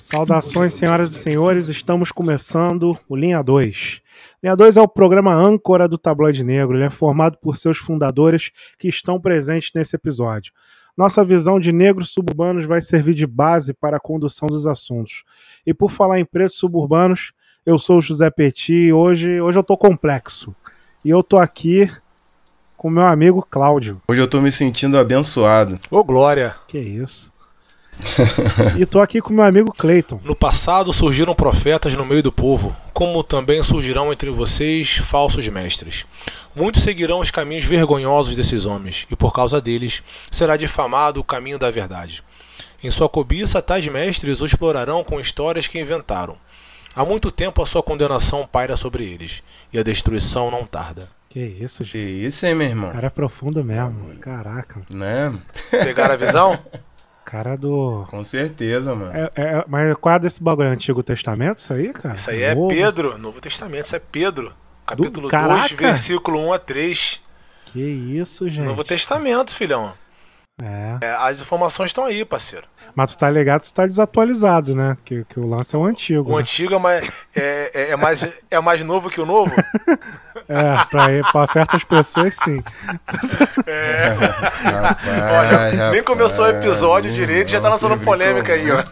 Saudações, senhoras e senhores, estamos começando o Linha 2. Linha 2 é o programa âncora do Tabloide Negro. Ele é formado por seus fundadores que estão presentes nesse episódio. Nossa visão de negros suburbanos vai servir de base para a condução dos assuntos. E por falar em pretos suburbanos, eu sou o José Petit e hoje, hoje eu tô complexo. E eu tô aqui com meu amigo Cláudio. Hoje eu tô me sentindo abençoado. Ô Glória! Que isso? e tô aqui com meu amigo Clayton. No passado surgiram profetas no meio do povo, como também surgirão entre vocês falsos mestres. Muitos seguirão os caminhos vergonhosos desses homens, e por causa deles será difamado o caminho da verdade. Em sua cobiça, tais mestres o explorarão com histórias que inventaram. Há muito tempo a sua condenação paira sobre eles, e a destruição não tarda. Que isso, Que gente. isso, hein, meu irmão? O cara é profundo mesmo. Caraca. Né? Pegaram a visão? Cara do. Com certeza, mano. É, é- mas qual é desse bagulho? Antigo Testamento? Isso aí, cara? Isso aí é Novo? Pedro, Novo Testamento, isso é Pedro. Capítulo 2, Caraca! versículo 1 a 3. Que isso, gente. Novo Testamento, filhão. É. É, as informações estão aí, parceiro. Mas tu tá ligado, tu tá desatualizado, né? Que, que o lance é o antigo. O né? antigo é mais, é, é- é mais, é mais novo que o novo? É, pra, pra certas pessoas, sim. É. Rapaz, Olha, nem começou o rapaz, episódio direito, já tá lançando polêmica aí, ó.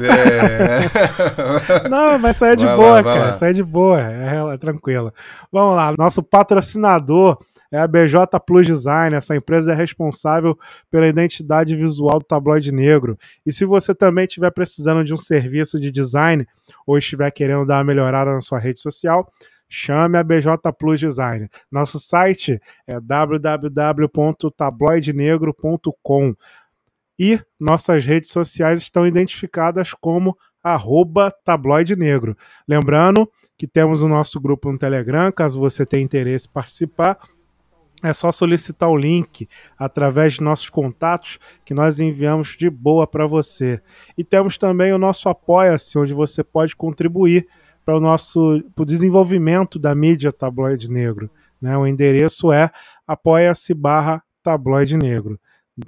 É. Não, mas isso aí é de Vai boa, cara. lá. Isso aí é de boa. É, é tranquilo. Vamos lá. Nosso patrocinador é a BJ Plus Design. Essa empresa é responsável pela identidade visual do tabloide negro. E se você também estiver precisando de um serviço de design ou estiver querendo dar uma melhorada na sua rede social, chame a BJ Plus Design. Nosso site é www.tabloidenegro.com e nossas redes sociais estão identificadas como arroba tabloide negro. Lembrando que temos o nosso grupo no Telegram, caso você tenha interesse em participar, é só solicitar o link através de nossos contatos que nós enviamos de boa para você. E temos também o nosso Apoia-se, onde você pode contribuir para o nosso pro desenvolvimento da mídia Tabloide Negro. Né? O endereço é apoia-se barra tabloide negro.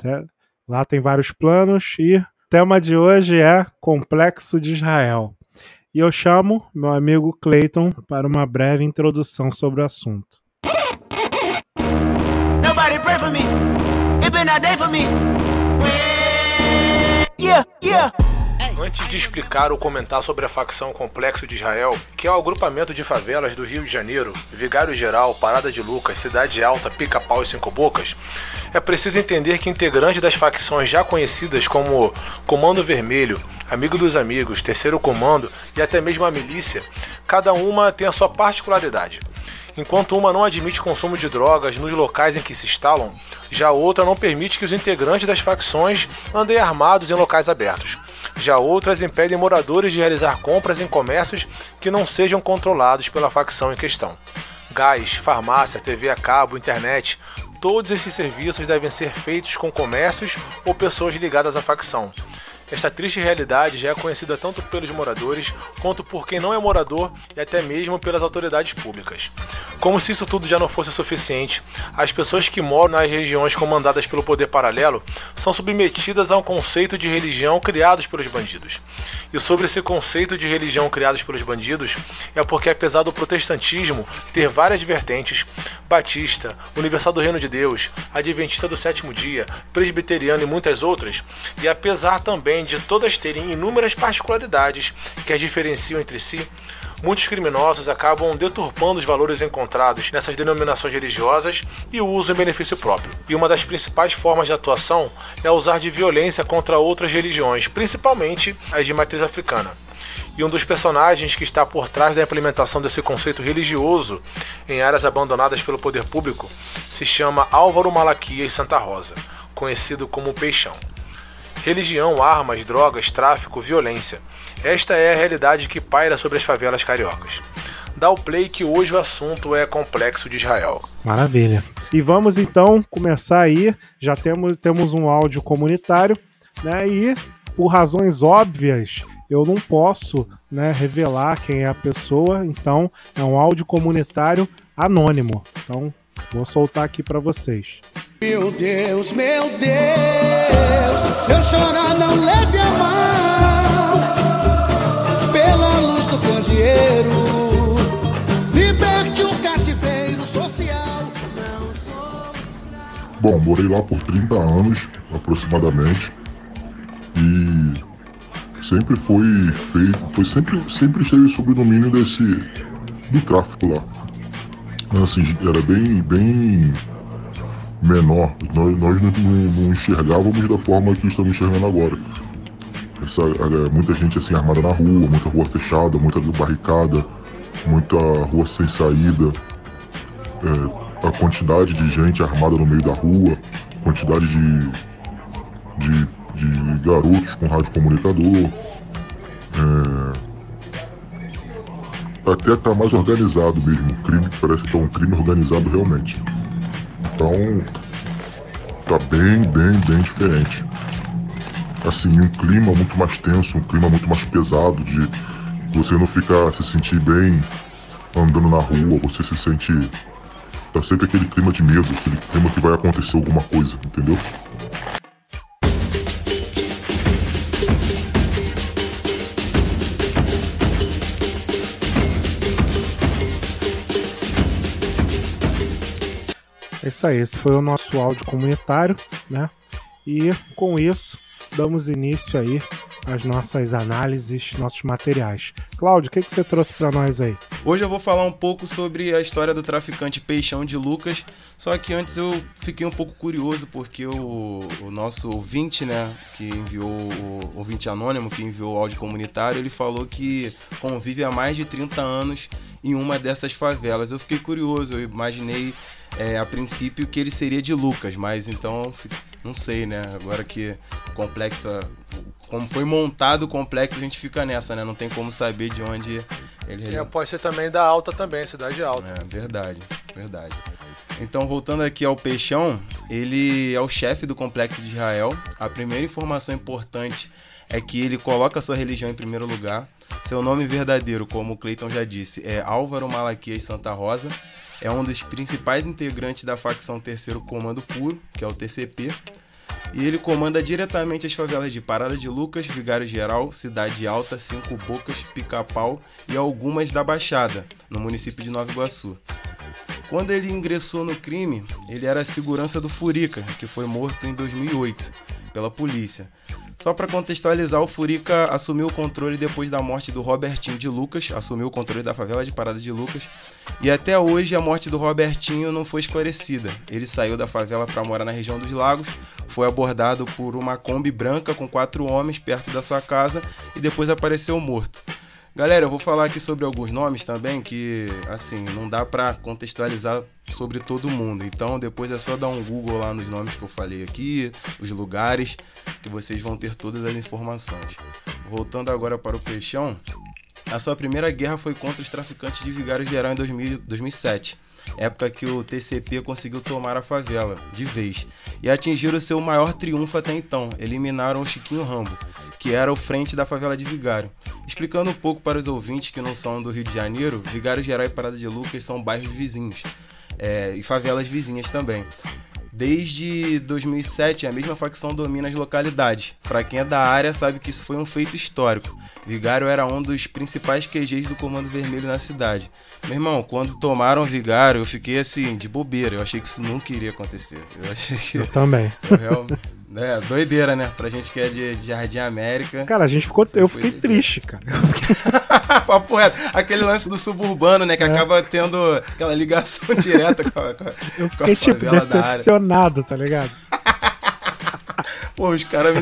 Né? Lá tem vários planos e o tema de hoje é Complexo de Israel. E eu chamo meu amigo Clayton para uma breve introdução sobre o assunto. Been a day for me. Yeah, yeah. Antes de explicar ou comentar sobre a facção Complexo de Israel, que é o agrupamento de favelas do Rio de Janeiro, Vigário Geral, Parada de Lucas, Cidade Alta, Pica-Pau e Cinco Bocas, é preciso entender que integrantes das facções já conhecidas como Comando Vermelho, Amigo dos Amigos, Terceiro Comando e até mesmo a Milícia, cada uma tem a sua particularidade. Enquanto uma não admite consumo de drogas nos locais em que se instalam, já outra não permite que os integrantes das facções andem armados em locais abertos. Já outras impedem moradores de realizar compras em comércios que não sejam controlados pela facção em questão. Gás, farmácia, TV a cabo, internet, todos esses serviços devem ser feitos com comércios ou pessoas ligadas à facção. Esta triste realidade já é conhecida tanto pelos moradores quanto por quem não é morador e até mesmo pelas autoridades públicas. Como se isso tudo já não fosse suficiente, as pessoas que moram nas regiões comandadas pelo poder paralelo são submetidas a um conceito de religião criados pelos bandidos. E sobre esse conceito de religião criados pelos bandidos, é porque apesar do protestantismo ter várias vertentes, batista, universal do reino de Deus, adventista do sétimo dia, presbiteriano e muitas outras, e apesar também de todas terem inúmeras particularidades que as diferenciam entre si, muitos criminosos acabam deturpando os valores encontrados nessas denominações religiosas e o usam em benefício próprio. E uma das principais formas de atuação é usar de violência contra outras religiões, principalmente as de matriz africana. E um dos personagens que está por trás da implementação desse conceito religioso em áreas abandonadas pelo poder público se chama Álvaro Malaquias Santa Rosa, conhecido como Peixão. Religião, armas, drogas, tráfico, violência. Esta é a realidade que paira sobre as favelas cariocas. Dá o play que hoje o assunto é complexo de Israel. Maravilha. E vamos então começar aí. Já temos, temos um áudio comunitário, né? E por razões óbvias, eu não posso né, revelar quem é a pessoa, então é um áudio comunitário anônimo. Então, vou soltar aqui para vocês. Meu Deus, meu Deus, se eu chorar não leve a mão, pela luz do candeeiro, liberte o cativeiro social. Bom, morei lá por 30 anos, aproximadamente, e sempre foi feito, foi sempre, sempre esteve sob o domínio desse, do tráfico lá. Assim, era bem, bem menor. Nós, nós não, não enxergávamos da forma que estamos enxergando agora. Essa, é, muita gente assim armada na rua, muita rua fechada, muita barricada, muita rua sem saída. É, a quantidade de gente armada no meio da rua, quantidade de, de, de garotos com rádio comunicador. É, até tá mais organizado mesmo. O crime parece que é um crime organizado realmente. Então, tá bem, bem, bem diferente. Assim, um clima muito mais tenso, um clima muito mais pesado, de você não ficar se sentir bem andando na rua, você se sente. Tá sempre aquele clima de medo, aquele clima que vai acontecer alguma coisa, entendeu? É isso aí, esse foi o nosso áudio comunitário, né? E com isso, damos início aí às nossas análises, nossos materiais. Cláudio, o que, que você trouxe para nós aí? Hoje eu vou falar um pouco sobre a história do traficante Peixão de Lucas, só que antes eu fiquei um pouco curioso porque o, o nosso ouvinte, né, que enviou, o ouvinte anônimo que enviou o áudio comunitário, ele falou que convive há mais de 30 anos em uma dessas favelas. Eu fiquei curioso, eu imaginei é, a princípio que ele seria de Lucas, mas então não sei, né? Agora que o complexo, como foi montado o complexo, a gente fica nessa, né? Não tem como saber de onde ele. É, pode ser também da Alta também, cidade alta. É, verdade, verdade. Então, voltando aqui ao Peixão, ele é o chefe do complexo de Israel. A primeira informação importante é que ele coloca sua religião em primeiro lugar. Seu nome verdadeiro, como o Cleiton já disse, é Álvaro Malaquias Santa Rosa é um dos principais integrantes da facção Terceiro Comando Puro, que é o TCP, e ele comanda diretamente as favelas de Parada de Lucas, Vigário Geral, Cidade Alta, Cinco Bocas, Pica-Pau e algumas da Baixada, no município de Nova Iguaçu. Quando ele ingressou no crime, ele era segurança do Furica, que foi morto em 2008 pela polícia. Só para contextualizar, o Furica assumiu o controle depois da morte do Robertinho de Lucas, assumiu o controle da favela de Parada de Lucas, e até hoje a morte do Robertinho não foi esclarecida. Ele saiu da favela para morar na região dos Lagos, foi abordado por uma Kombi branca com quatro homens perto da sua casa e depois apareceu morto. Galera, eu vou falar aqui sobre alguns nomes também que, assim, não dá para contextualizar sobre todo mundo. Então, depois é só dar um Google lá nos nomes que eu falei aqui, os lugares, que vocês vão ter todas as informações. Voltando agora para o Peixão, a sua primeira guerra foi contra os traficantes de Vigário Geral em 2000, 2007 época que o TCP conseguiu tomar a favela, de vez, e atingiram seu maior triunfo até então, eliminaram o Chiquinho Rambo, que era o frente da favela de Vigário. Explicando um pouco para os ouvintes que não são do Rio de Janeiro, Vigário Geral e Parada de Lucas são bairros vizinhos, é, e favelas vizinhas também. Desde 2007, a mesma facção domina as localidades. Para quem é da área, sabe que isso foi um feito histórico. Vigário era um dos principais QGs do Comando Vermelho na cidade. Meu irmão, quando tomaram Vigário, eu fiquei assim, de bobeira. Eu achei que isso nunca iria acontecer. Eu achei que. Eu também. Eu realmente... É, doideira, né? Pra gente que é de, de Jardim América. Cara, a gente ficou. Eu fiquei triste, cara. Papo reto. Aquele lance do suburbano, né? Que é. acaba tendo aquela ligação direta com a. Com a eu fiquei, tipo, decepcionado, tá ligado? Pô, os caras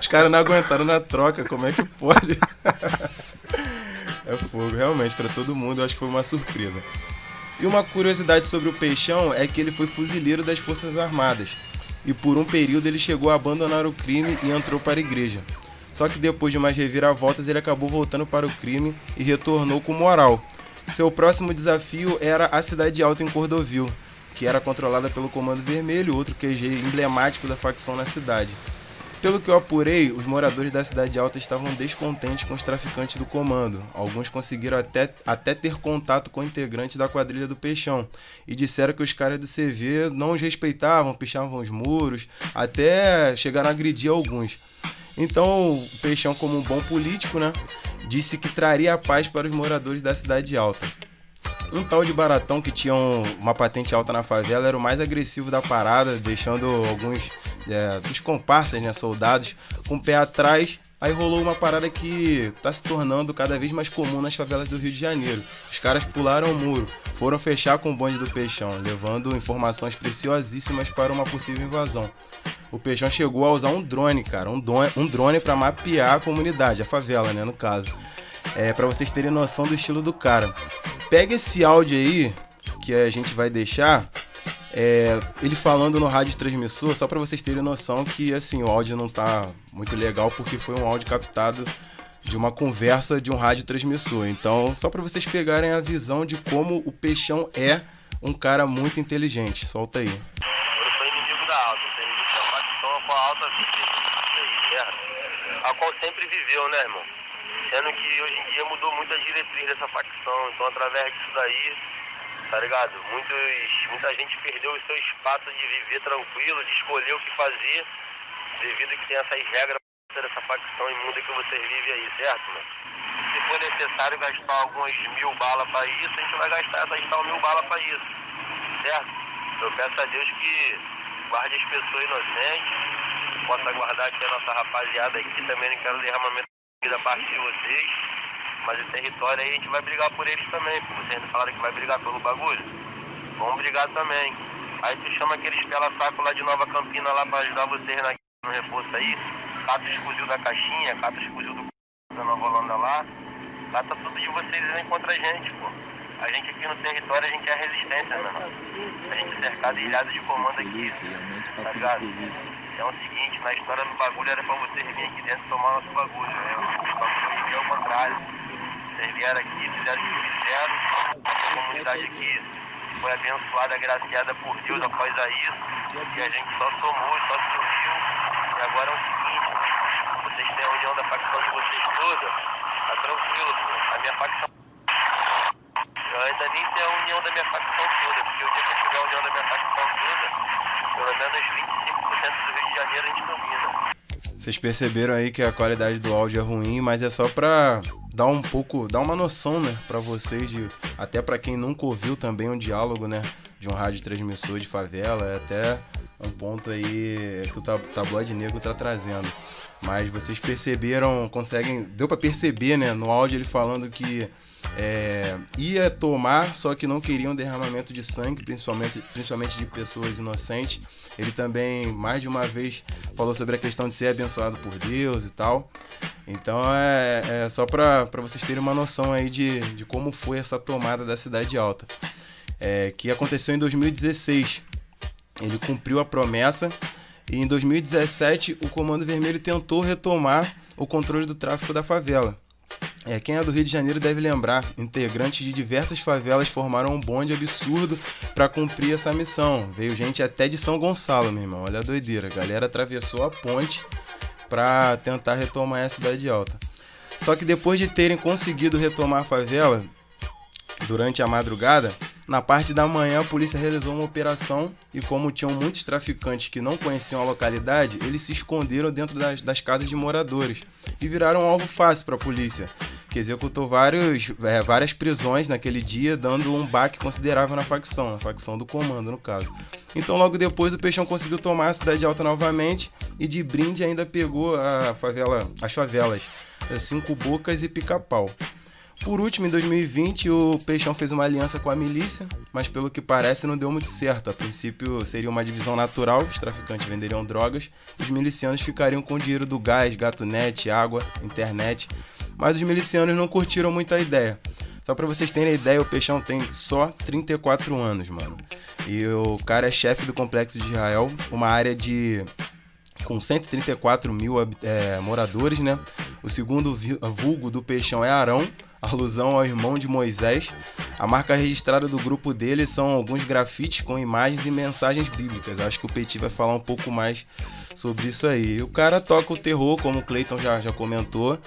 os cara não aguentaram na troca, como é que pode? é fogo, realmente, para todo mundo, eu acho que foi uma surpresa. E uma curiosidade sobre o Peixão é que ele foi fuzileiro das Forças Armadas e por um período ele chegou a abandonar o crime e entrou para a igreja. Só que depois de umas reviravoltas ele acabou voltando para o crime e retornou com moral. Seu próximo desafio era a Cidade Alta em Cordovil, que era controlada pelo Comando Vermelho, outro QG emblemático da facção na cidade. Pelo que eu apurei, os moradores da Cidade Alta estavam descontentes com os traficantes do comando. Alguns conseguiram até, até ter contato com integrantes da quadrilha do Peixão e disseram que os caras do CV não os respeitavam, pichavam os muros, até chegaram a agredir alguns. Então, o Peixão, como um bom político, né, disse que traria a paz para os moradores da Cidade Alta. Um tal de Baratão que tinha um- uma patente alta na favela era o mais agressivo da parada, deixando alguns é, dos comparsas, né, soldados, com o pé atrás. Aí rolou uma parada que tá se tornando cada vez mais comum nas favelas do Rio de Janeiro. Os caras pularam o muro, foram fechar com o bonde do Peixão, levando informações preciosíssimas para uma possível invasão. O Peixão chegou a usar um drone, cara, um drone, um drone para mapear a comunidade, a favela, né, no caso. É, para vocês terem noção do estilo do cara. Pega esse áudio aí que a gente vai deixar, é, ele falando no rádio transmissor, só para vocês terem noção que assim o áudio não tá muito legal porque foi um áudio captado de uma conversa de um rádio transmissor. Então, só para vocês pegarem a visão de como o Peixão é um cara muito inteligente. Solta aí. Eu sou inimigo da alta, sou inimigo da facção com a alta certo? A qual sempre viveu, né, irmão? Sendo que hoje em dia mudou muito a diretriz dessa facção, então através disso daí, tá ligado? Muitos, muita gente perdeu o seu espaço de viver tranquilo, de escolher o que fazer, devido que tem essas regras dessa facção imunda que vocês vivem aí, certo, mano? Se for necessário gastar algumas mil balas pra isso, a gente vai gastar essas tal mil balas pra isso, certo? Eu peço a Deus que guarde as pessoas inocentes, possa guardar aqui a nossa rapaziada aqui, também não quero derramamento de da parte de vocês, mas o território aí a gente vai brigar por eles também, vocês não falaram que vai brigar pelo bagulho? Vamos brigar também. Aí tu chama aqueles pela-saco lá de Nova Campina lá pra ajudar vocês na, no reforço aí, cata os fuzil da caixinha, cata os fuzil do da Nova Holanda lá, cata tudo de vocês aí contra a gente, pô. A gente aqui no território, a gente é resistência, meu irmão. A gente é cercado e ilhado de comando aqui, tá ligado? É o seguinte, na história do bagulho era pra vocês virem aqui dentro e tomar nosso bagulho, né? O bagulho aqui é o contrário. Vocês vieram aqui, fizeram o que fizeram, a comunidade aqui foi abençoada, agraciada por Deus após isso, e a gente só somou, só se e agora é o seguinte, vocês têm a união da facção de vocês toda, tá tranquilo, pô. A minha facção eu ainda nem tenho a união da minha facção toda, porque o dia que eu tiver a união da minha facção toda, pelo menos 25% do Rio de Janeiro a gente domina. Vocês perceberam aí que a qualidade do áudio é ruim, mas é só pra dar um pouco, dar uma noção, né, para vocês de até para quem nunca ouviu também um diálogo, né, de um rádio transmissor de favela, é até um ponto aí que o tab- tabloide negro tá trazendo. Mas vocês perceberam, conseguem, deu pra perceber, né, no áudio ele falando que é, ia tomar, só que não queriam derramamento de sangue, principalmente, principalmente de pessoas inocentes. Ele também, mais de uma vez, falou sobre a questão de ser abençoado por Deus e tal. Então é, é só para vocês terem uma noção aí de, de como foi essa tomada da Cidade Alta. É, que aconteceu em 2016. Ele cumpriu a promessa e em 2017 o Comando Vermelho tentou retomar o controle do tráfico da favela. É, quem é do Rio de Janeiro deve lembrar, integrantes de diversas favelas formaram um bonde absurdo para cumprir essa missão. Veio gente até de São Gonçalo, meu irmão. Olha a doideira. A galera atravessou a ponte para tentar retomar a cidade alta. Só que depois de terem conseguido retomar a favela durante a madrugada, na parte da manhã a polícia realizou uma operação e como tinham muitos traficantes que não conheciam a localidade, eles se esconderam dentro das, das casas de moradores e viraram um alvo fácil para a polícia, que executou vários, é, várias prisões naquele dia, dando um baque considerável na facção, na facção do comando no caso. Então logo depois o Peixão conseguiu tomar a cidade alta novamente e de brinde ainda pegou a favela, as favelas Cinco Bocas e Pica-Pau. Por último, em 2020, o Peixão fez uma aliança com a milícia, mas pelo que parece não deu muito certo. A princípio seria uma divisão natural, os traficantes venderiam drogas, os milicianos ficariam com o dinheiro do gás, gato net, água, internet, mas os milicianos não curtiram muito a ideia. Só pra vocês terem ideia, o Peixão tem só 34 anos, mano. E o cara é chefe do Complexo de Israel, uma área de com 134 mil é, moradores, né? O segundo vulgo do Peixão é Arão, alusão ao irmão de Moisés. A marca registrada do grupo dele são alguns grafites com imagens e mensagens bíblicas. Acho que o Petit vai falar um pouco mais sobre isso aí. O cara toca o terror, como o Clayton já, já comentou,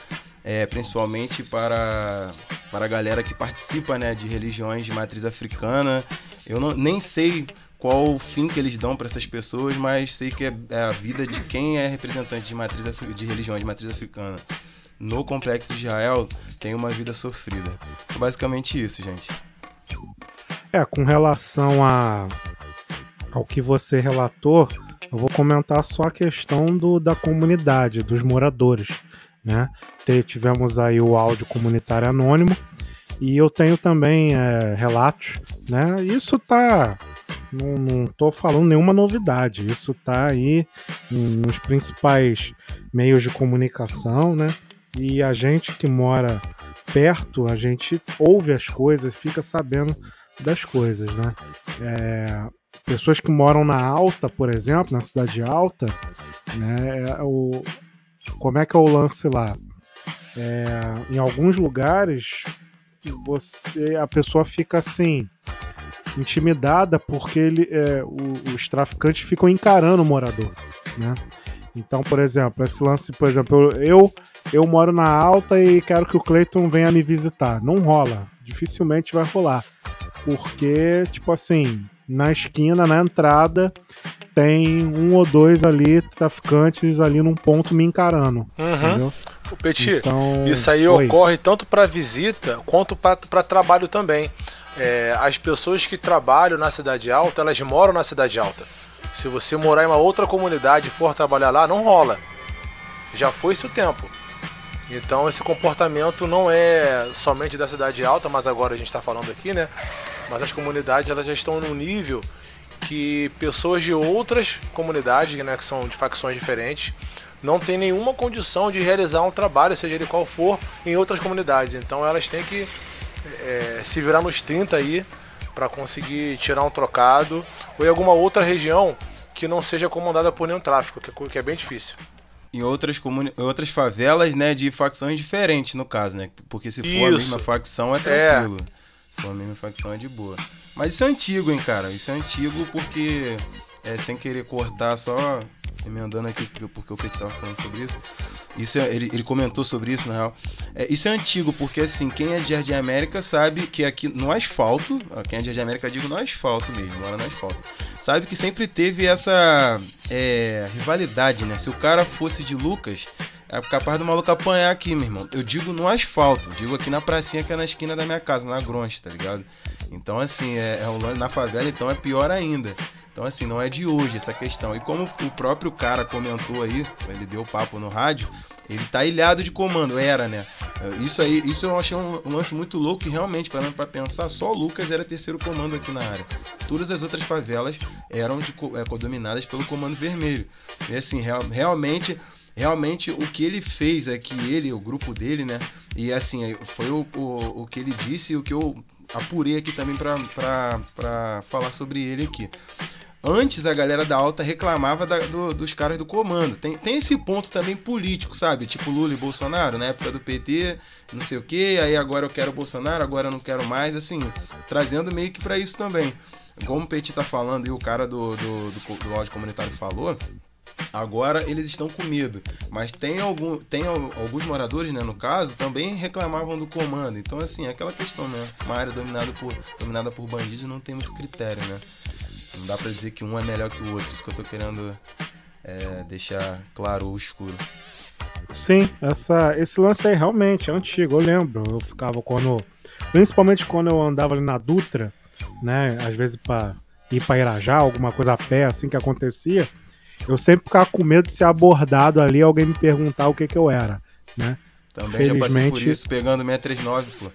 é, principalmente para, para a galera que participa né, de religiões de matriz africana. Eu não, nem sei qual o fim que eles dão para essas pessoas, mas sei que é, é a vida de quem é representante de matriz de religião de matriz africana. No complexo de Israel tem uma vida sofrida. É basicamente isso, gente. É, com relação a, ao que você relatou, eu vou comentar só a questão do, da comunidade, dos moradores, né? Tivemos aí o áudio comunitário anônimo e eu tenho também é, relatos, né? Isso tá... Não, não tô falando nenhuma novidade, isso tá aí nos principais meios de comunicação, né? E a gente que mora perto, a gente ouve as coisas, fica sabendo das coisas, né? É, pessoas que moram na Alta, por exemplo, na cidade alta, né? é O, como é que é o lance lá? É, em alguns lugares, você, a pessoa fica assim intimidada porque ele, é, o- os traficantes ficam encarando o morador, né? Então, por exemplo, esse lance, por exemplo, eu eu moro na Alta e quero que o Clayton venha me visitar. Não rola, dificilmente vai rolar, porque tipo assim, na esquina, na entrada, tem um ou dois ali traficantes ali num ponto me encarando, Uhum. entendeu? O Petit, Então, isso aí oi. ocorre tanto para visita quanto para trabalho também. É, as pessoas que trabalham na Cidade Alta, elas moram na Cidade Alta. Se você morar em uma outra comunidade e for trabalhar lá, não rola. Já foi esse o tempo. Então esse comportamento não é somente da Cidade Alta, mas agora a gente está falando aqui, né? Mas as comunidades elas já estão num nível que pessoas de outras comunidades, né, que são de facções diferentes, não tem nenhuma condição de realizar um trabalho, seja ele qual for, em outras comunidades. Então elas têm que é, se virar nos 30 aí para conseguir tirar um trocado ou em alguma outra região que não seja comandada por nenhum tráfico, que é que é bem difícil. Em outras, comuni- outras favelas, né, de facções diferentes, no caso, né? Porque se for a Isso. mesma facção, é tranquilo. Se a mesma facção, é de boa. Mas isso é antigo, hein, cara? Isso é antigo porque, é, sem querer cortar, só emendando aqui, porque, o Petit tava falando sobre isso. Isso é- ele, ele comentou sobre isso, na real. É, isso é antigo, porque assim, quem é de Jardim América sabe que aqui no asfalto, quem é de Jardim América, digo no asfalto mesmo, mora no asfalto, sabe que sempre teve essa é, rivalidade, né? Se o cara fosse de Lucas, é capaz do maluco apanhar aqui, meu irmão. Eu digo no asfalto, digo aqui na pracinha que é na esquina da minha casa, na Gronte, tá ligado? Então, assim, é, é na favela, então é pior ainda. Então, assim, não é de hoje essa questão. E como o próprio cara comentou aí, ele deu papo no rádio, ele tá ilhado de comando, era, né? Isso aí, isso eu achei um, um lance muito louco que realmente, parando pra pensar, só o Lucas era terceiro comando aqui na área. Todas as outras favelas eram de, é, dominadas pelo comando vermelho. E assim, real- realmente, realmente o que ele fez é que ele, o grupo dele, né? E assim, foi o, o, o que ele disse e o que eu apurei aqui também pra falar sobre ele aqui. Antes a galera da alta reclamava da- do- dos caras do comando. Tem, tem esse ponto também político, sabe? Tipo Lula e Bolsonaro, na época do PT, não sei o que, aí agora eu quero Bolsonaro, agora eu não quero mais, assim, trazendo meio que pra isso também. Como o Petit tá falando e o cara do, do, do, do áudio comunitário falou, agora eles estão com medo. Mas tem, algum, tem al- alguns moradores, né, no caso, também reclamavam do comando. Então, assim, é aquela questão, né? Uma área dominada por, dominada por bandidos não tem muito critério, né? Não dá pra dizer que um é melhor que o outro. Isso que eu tô querendo é, deixar claro ou escuro. Sim, essa, esse lance aí realmente é antigo, eu lembro. Eu ficava quando. Principalmente quando eu andava ali na Dutra, né? Às vezes pra ir pra Irajá, alguma coisa a pé, assim que acontecia. Eu sempre ficava com medo de ser abordado ali alguém me perguntar o que que eu era, né? Também já passei por Felizmente- isso, pegando 639, pô.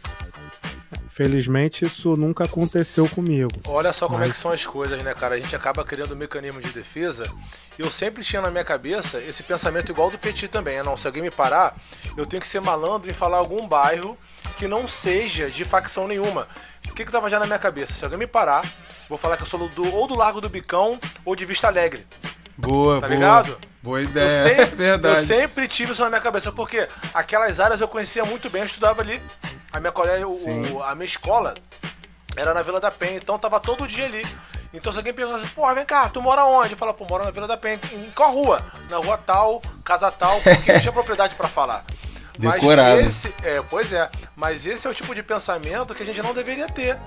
Felizmente isso nunca aconteceu comigo. Olha só como é que Mas- são as coisas, né, cara? A gente acaba criando um mecanismo de defesa. E eu sempre tinha na minha cabeça esse pensamento igual do Petit também. né? Não, se alguém me parar, eu tenho que ser malandro em falar algum bairro que não seja de facção nenhuma. O que que tava já na minha cabeça? Se alguém me parar, vou falar que eu sou do, ou do Largo do Bicão ou de Vista Alegre. Boa, Tá boa. ligado? Boa Eu ideia, é sempre, verdade. eu sempre tive isso na minha cabeça, porque aquelas áreas eu conhecia muito bem, eu estudava ali. A minha colégio, o- a minha escola era na Vila da Penha, então tava todo dia ali. Então se alguém pergunta assim, porra, vem cá, tu mora onde? Eu falo, pô, moro na Vila da Penha. Em qual rua? Na rua tal, casa tal, porque não tinha propriedade pra falar. Decorado. Mas esse, é, pois é, mas esse é o tipo de pensamento que a gente não deveria ter.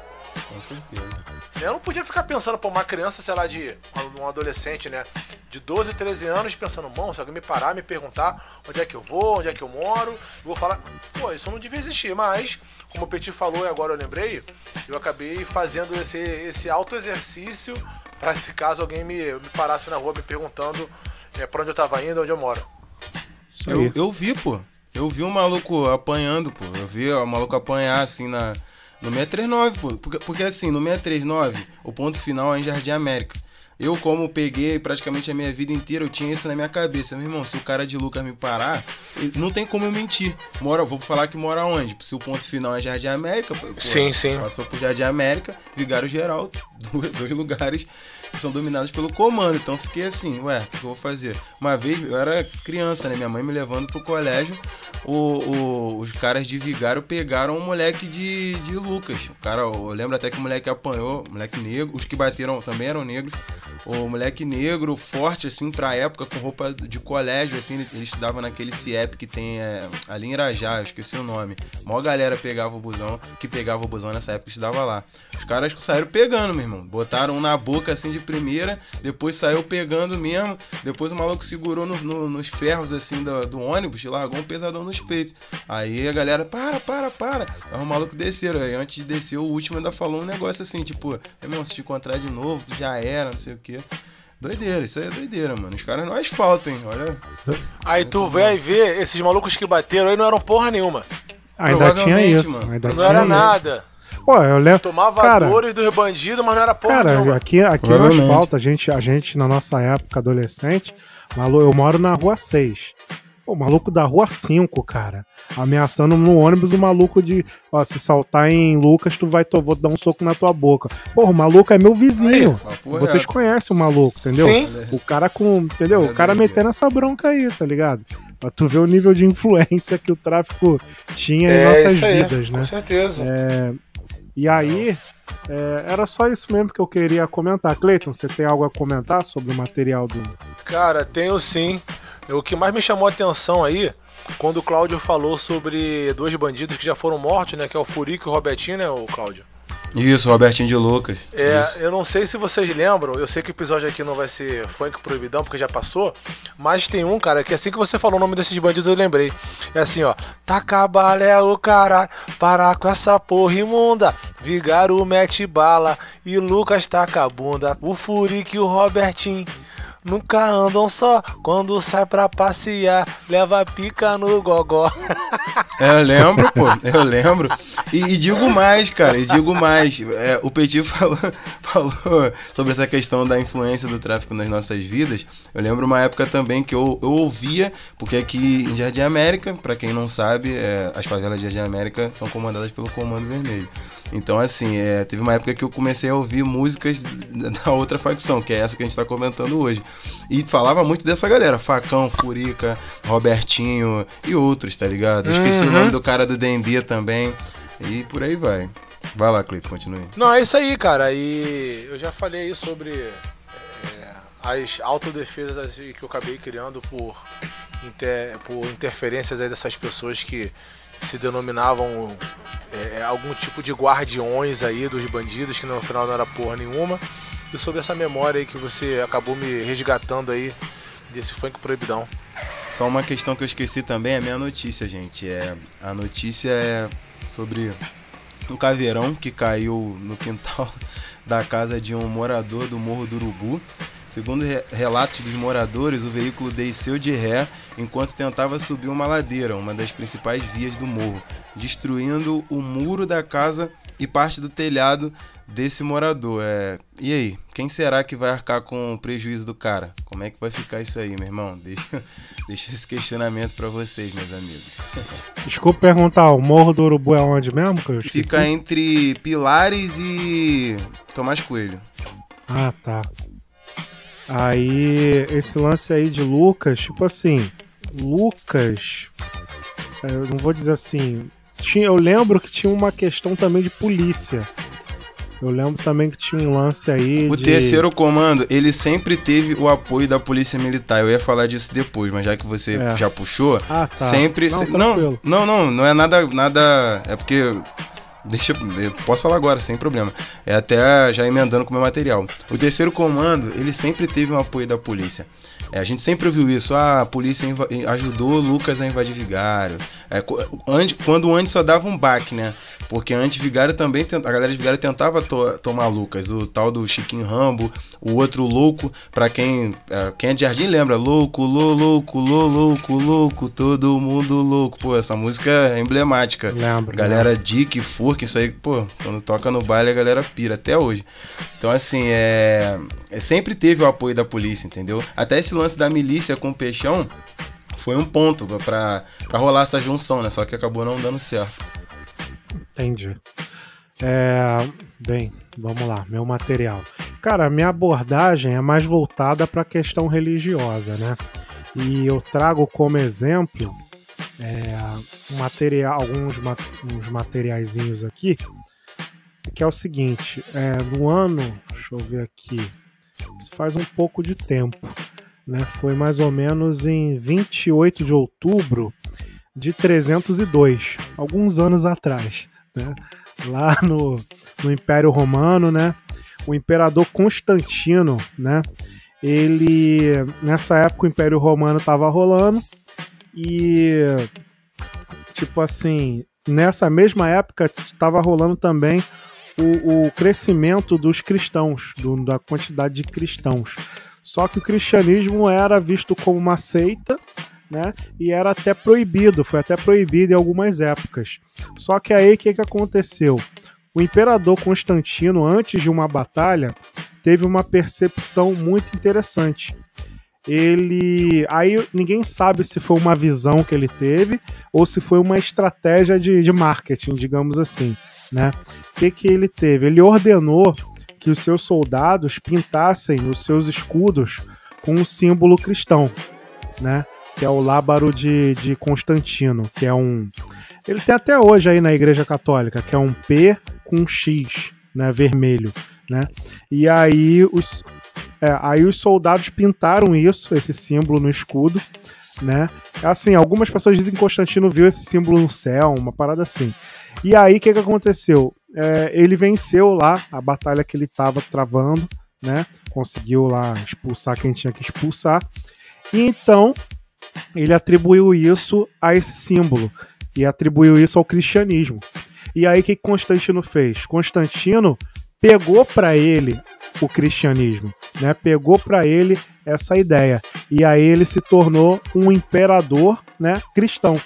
Com certeza. Eu não podia ficar pensando, pô, uma criança, sei lá, de um adolescente, né? De 12, 13 anos, pensando, mão, se alguém me parar, me perguntar onde é que eu vou, onde é que eu moro, eu vou falar, pô, isso não devia existir, mas, como o Petit falou e agora eu lembrei, eu acabei fazendo esse, esse auto-exercício pra se caso alguém me, me parasse na rua me perguntando é, pra onde eu tava indo, onde eu moro. Eu, eu vi, pô. Eu vi um maluco apanhando, pô. Eu vi o maluco apanhar assim na, no 639, pô. Porque, porque assim, no 639, o ponto final é em Jardim América. Eu, como peguei praticamente a minha vida inteira, eu tinha isso na minha cabeça. Meu irmão, se o cara de Lucas me parar, não tem como eu mentir. Mora, vou falar que mora onde? Se o ponto final é Jardim América, pô, pô, Sim, sim. Passou por Jardim América, Vigário Geral, dois lugares que são dominados pelo comando. Então fiquei assim, ué, o que eu vou fazer? Uma vez eu era criança, né? Minha mãe me levando pro colégio. o- o- os caras de Vigário pegaram um moleque de, de Lucas. O cara, eu lembro até que o moleque apanhou, moleque negro. Os que bateram também eram negros. O moleque negro, forte, assim, pra época, com roupa de colégio, assim, ele, estudava naquele CIEP que tem é, ali em Irajá, eu esqueci o nome. Maior galera pegava o busão, que pegava o busão nessa época estudava lá. Os caras saíram pegando, meu irmão. Botaram um na boca, assim, de primeira, depois saiu pegando mesmo. Depois o maluco segurou no- no- nos ferros, assim, do, do ônibus e largou um pesadão nos peitos. Aí a galera, para, para, para. Aí o maluco desceram. Aí antes de descer, o último ainda falou um negócio assim, tipo, irmão, se te encontrar de novo, tu já era, não sei o quê. Doideira, isso aí é doideira, mano. Os caras não asfaltam, hein? Olha. Aí tu vai ver, esses malucos que bateram aí não eram porra nenhuma. Ainda tinha isso. mano. Ainda Não tinha era isso. nada. Pô, eu lembro. Tomava cara, dores dos bandidos, mas não era porra Cara, nenhuma. aqui, aqui no asfalto, a gente, a gente, na nossa época adolescente, malu, eu moro na rua 6. O maluco da rua 5, cara. Ameaçando no ônibus o maluco de. Ó, se saltar em Lucas, tu vai to- vou dar um soco na tua boca. Porra, o maluco é meu vizinho. papo Vocês conhecem o maluco, entendeu? Sim. O cara com. Entendeu? O cara É metendo essa bronca aí, tá ligado? Pra tu ver o nível de influência que o tráfico tinha em É nossas isso aí, vidas, né? com certeza. E aí, é, era só isso mesmo que eu queria comentar. Cleiton, você tem algo a comentar sobre o material do. Cara, tenho sim. O que mais me chamou a atenção aí, quando o Cláudio falou sobre dois bandidos que já foram mortos, né? Que é o Furico e o Robertinho, né, o Cláudio? Isso, Robertinho de Lucas. É, Isso. eu não sei se vocês lembram, eu sei que o episódio aqui não vai ser funk proibidão, porque já passou, mas tem um, cara, que assim que você falou o nome desses bandidos, eu lembrei. É assim, ó. Taca balé o caralho, parar com essa porra imunda. Vigaro mete bala e Lucas taca a bunda. O Furique e o Robertinho. Nunca andam só, quando sai pra passear, leva pica no gogó. É, eu lembro, pô, eu lembro. E, e digo mais, cara, e digo mais. É, o Petit falou, falou sobre essa questão da influência do tráfico nas nossas vidas. Eu lembro uma época também que eu, eu ouvia, porque aqui em Jardim América, pra quem não sabe, é, as favelas de Jardim América são comandadas pelo Comando Vermelho. Então, assim, é, teve uma época que eu comecei a ouvir músicas da outra facção, que é essa que a gente tá comentando hoje. E falava muito dessa galera, Facão, Furica, Robertinho e outros, tá ligado? Eu esqueci o nome do cara do D&D também. E por aí vai. Vai lá, Cleito, continue. Não, é isso aí, cara. E eu já falei aí sobre é, as autodefesas que eu acabei criando por, inter- por interferências aí dessas pessoas que se denominavam é, algum tipo de guardiões aí dos bandidos, que no final não era porra nenhuma. E sobre essa memória aí que você acabou me resgatando aí desse funk proibidão. Só uma questão que eu esqueci também, é a minha notícia, gente. É, a notícia é sobre um caveirão que caiu no quintal da casa de um morador do Morro do Urubu. Segundo re- relatos dos moradores, o veículo desceu de ré enquanto tentava subir uma ladeira, uma das principais vias do morro, destruindo o muro da casa e parte do telhado desse morador. É... E aí, quem será que vai arcar com o prejuízo do cara? Como é que vai ficar isso aí, meu irmão? Deixa, deixa esse questionamento pra vocês, meus amigos. Desculpa perguntar, o Morro do Urubu é onde mesmo? Que eu esqueci? Fica entre Pilares e Tomás Coelho. Ah, tá. Aí, esse lance aí de Lucas, tipo assim, Lucas, é, eu não vou dizer assim, tinha, eu lembro que tinha uma questão também de polícia. Eu lembro também que tinha um lance aí O de... terceiro comando, ele sempre teve o apoio da polícia militar. Eu ia falar disso depois, mas já que você É. já puxou, Ah, tá. sempre. Não, se- Não, não, não, não é nada, nada. É porque. Deixa eu. Posso falar agora, sem problema. É até já emendando com o meu material. O terceiro comando, ele sempre teve um apoio da polícia. É, a gente sempre ouviu isso. Ah, a polícia ajudou Lucas a invadir Vigário. É, quando antes só dava um baque, né? Porque antes Vigário também, a galera de Vigário tentava to- tomar Lucas. O tal do Chiquinho Rambo, o outro louco, pra quem é, quem é de Jardim lembra, louco, lou, louco, lou, louco, louco, todo mundo louco. Pô, essa música é emblemática. Lembro, Galera Dick, Furk, isso aí, pô, quando toca no baile a galera pira até hoje. Então, assim, é, é- sempre teve o apoio da polícia, entendeu? Até esse lance da milícia com o Peixão foi um ponto pra rolar essa junção, né? Só que acabou não dando certo. Entendi. É, bem, vamos lá, meu material. Cara, minha abordagem é mais voltada para a questão religiosa, né? E eu trago como exemplo é, material, alguns uns materiaizinhos aqui, que é o seguinte: é, no ano, deixa eu ver aqui, isso faz um pouco de tempo, né? Foi mais ou menos em 28 de outubro de 302, alguns anos atrás, né? Lá no, no Império Romano, né? O imperador Constantino, né? Ele nessa época o Império Romano estava rolando e tipo assim, nessa mesma época estava rolando também o, o crescimento dos cristãos, do- da quantidade de cristãos. Só que o cristianismo era visto como uma seita, né? E era até proibido, foi até proibido em algumas épocas. Só que aí o que, que aconteceu? O imperador Constantino, antes de uma batalha, teve uma percepção muito interessante. Ele. Aí ninguém sabe se foi uma visão que ele teve ou se foi uma estratégia de, de marketing, digamos assim. Né? O que, que ele teve? Ele ordenou que os seus soldados pintassem os seus escudos com um símbolo cristão, né? Que é o lábaro de, de Constantino, que é um. Ele tem até hoje aí na Igreja Católica, que é um P com X, né? Vermelho, né? E aí os, é, aí os soldados pintaram isso, esse símbolo no escudo, né? Assim, algumas pessoas dizem que Constantino viu esse símbolo no céu, uma parada assim. E aí, o que, que aconteceu? É, ele venceu lá a batalha que ele estava travando, né? Conseguiu lá expulsar quem tinha que expulsar. E então, ele atribuiu isso a esse símbolo. E atribuiu isso ao cristianismo. E aí, o que Constantino fez? Constantino pegou para ele o cristianismo, né? Pegou para ele essa ideia. E aí ele se tornou um imperador, né, cristão.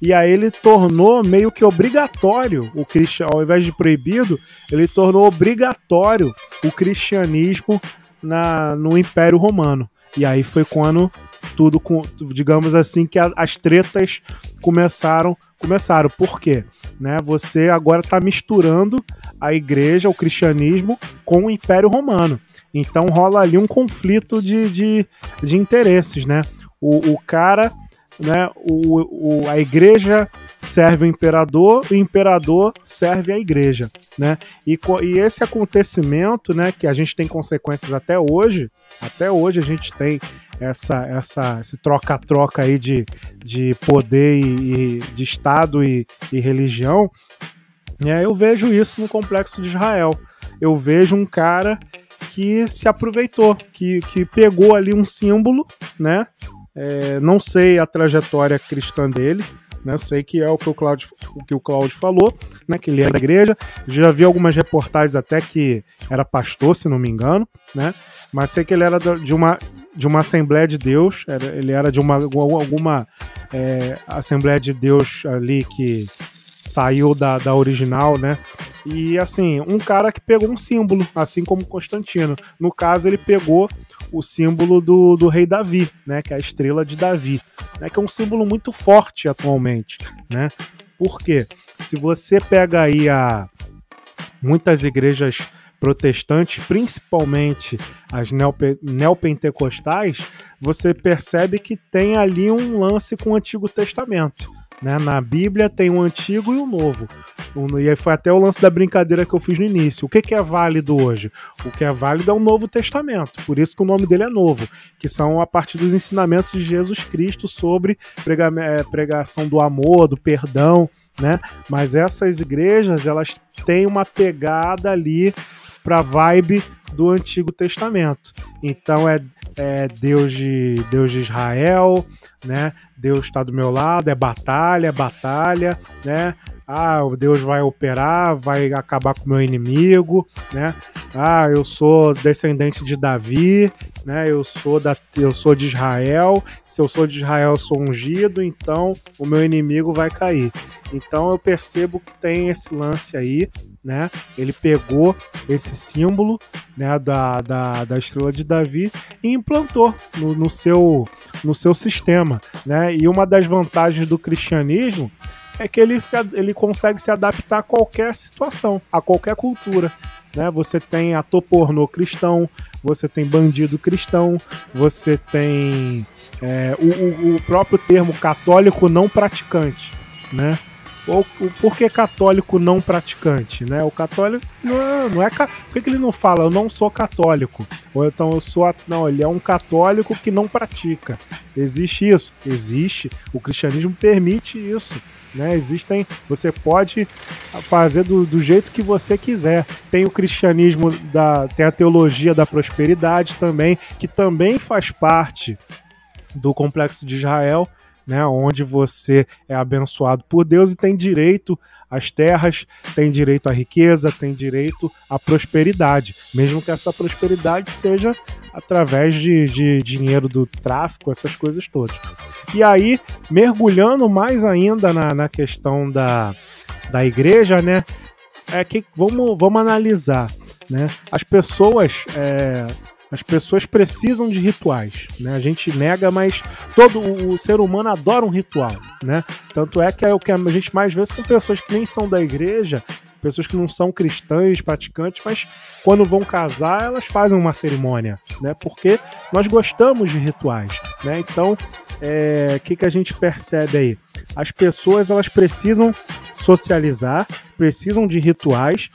E aí ele tornou meio que obrigatório o cristianismo, ao invés de proibido, ele tornou obrigatório o cristianismo na, no Império Romano. E aí foi quando tudo, com, digamos assim, que a- as tretas começaram. Começaram. Por quê? Né? Você agora está misturando a igreja, o cristianismo, com o Império Romano. Então rola ali um conflito de, de, de interesses, né? O, o cara, né? O, o, a igreja serve o imperador, o imperador serve a igreja, né? E, e esse acontecimento, né? Que a gente tem consequências até hoje, até hoje a gente tem essa, essa, esse troca-troca aí de, de poder e, e de Estado e, e religião, né, eu vejo isso no complexo de Israel. Eu vejo um cara que se aproveitou, que, que pegou ali um símbolo, né? É, não sei a trajetória cristã dele, né? Eu sei que é o que o Cláudio, o que o Cláudio falou, né? Que ele é da igreja. Já vi algumas reportagens até que era pastor, se não me engano, né? Mas sei que ele era de uma de uma Assembleia de Deus, era- ele era de uma alguma é, Assembleia de Deus ali que saiu da, da original, né? E assim, um cara que pegou um símbolo, assim como Constantino. No caso, ele pegou o símbolo do, do rei Davi, né? Que é a estrela de Davi, né? Que é um símbolo muito forte atualmente, né? Por quê? Se você pega aí a muitas igrejas protestantes, principalmente as neope- neopentecostais, você percebe que tem ali um lance com o Antigo Testamento. Né? Na Bíblia tem o Antigo e o Novo. E aí foi até o lance da brincadeira que eu fiz no início. O que, é válido hoje? O que é válido é o Novo Testamento. Por isso que o nome dele é novo, que são a partir dos ensinamentos de Jesus Cristo sobre eh, pregação do amor, do perdão, né? Mas essas igrejas, elas têm uma pegada ali pra vibe do Antigo Testamento. Então é, é Deus de Deus de Israel, né? Deus está do meu lado, é batalha, é batalha, né? Ah, Deus vai operar, vai acabar com o meu inimigo, né? Ah, eu sou descendente de Davi, né? Eu sou da eu sou de Israel. Se eu sou de Israel, eu sou ungido, então o meu inimigo vai cair. Então eu percebo que tem esse lance aí, né? Ele pegou esse símbolo, né, da, da, da estrela de Davi e implantou no, no seu no seu sistema, né? E uma das vantagens do cristianismo é que ele, se, ele consegue se adaptar a qualquer situação, a qualquer cultura. Né? Você tem ator pornô cristão, você tem bandido cristão, você tem é, o- o próprio termo católico não praticante. Né? O, o, por que católico não praticante? Né? O católico não é. Não é por que, que ele não fala eu não sou católico? Ou então eu sou. Não, ele é um católico que não pratica. Existe isso? Existe. O cristianismo permite isso. Né? Existem. Você pode fazer do, do jeito que você quiser. Tem o cristianismo da. Tem a teologia da prosperidade também, que também faz parte do complexo de Israel, né, onde você é abençoado por Deus e tem direito às terras, tem direito à riqueza, tem direito à prosperidade, mesmo que essa prosperidade seja através de, de dinheiro do tráfico, essas coisas todas. E aí, mergulhando mais ainda na, na questão da, da igreja, né, é que vamos, vamos analisar, né, as pessoas é, as pessoas precisam de rituais, né? A gente nega, mas todo o, ser humano adora um ritual, né? Tanto é que é o que a gente mais vê são pessoas que nem são da igreja, pessoas que não são cristãs, praticantes, mas quando vão casar, elas fazem uma cerimônia, né? Porque nós gostamos de rituais, né? Então, é, o que, que a gente percebe aí? As pessoas elas precisam socializar, precisam de rituais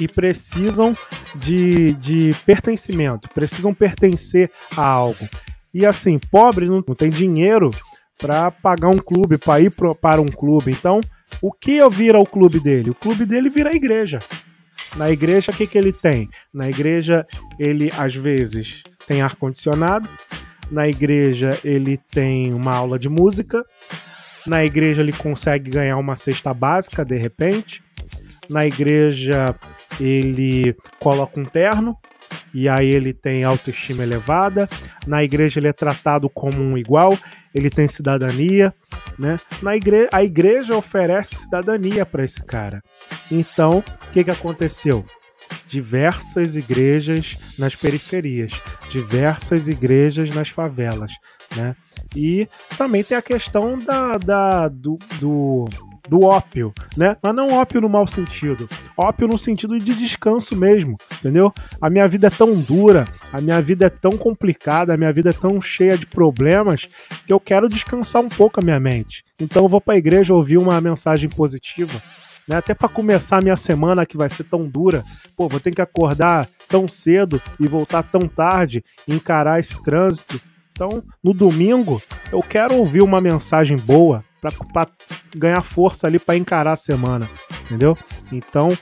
e precisam de, de pertencimento, precisam pertencer a algo. E assim, pobre não, tem dinheiro para pagar um clube, para ir pro, para um clube. Então, o que vira o clube dele? O clube dele vira a igreja. Na igreja, o que, que ele tem? Na igreja, ele às vezes tem ar-condicionado. Na igreja, ele tem uma aula de música. Na igreja, ele consegue ganhar uma cesta básica de repente. Na igreja, ele coloca um terno e aí ele tem autoestima elevada. Na igreja ele é tratado como um igual, ele tem cidadania, né? Na igreja, a igreja oferece cidadania para esse cara. Então, o que que aconteceu? Diversas igrejas nas periferias, diversas igrejas nas favelas, né? E também tem a questão da, da do, do do ópio, né? Mas não ópio no mau sentido. Ópio no sentido de descanso mesmo, entendeu? A minha vida é tão dura, a minha vida é tão complicada, a minha vida é tão cheia de problemas que eu quero descansar um pouco a minha mente. Então eu vou para a igreja ouvir uma mensagem positiva, né? Até para começar a minha semana que vai ser tão dura, pô, vou ter que acordar tão cedo e voltar tão tarde, encarar esse trânsito. Então, no domingo, eu quero ouvir uma mensagem boa para ganhar força ali para encarar a semana, entendeu? Então,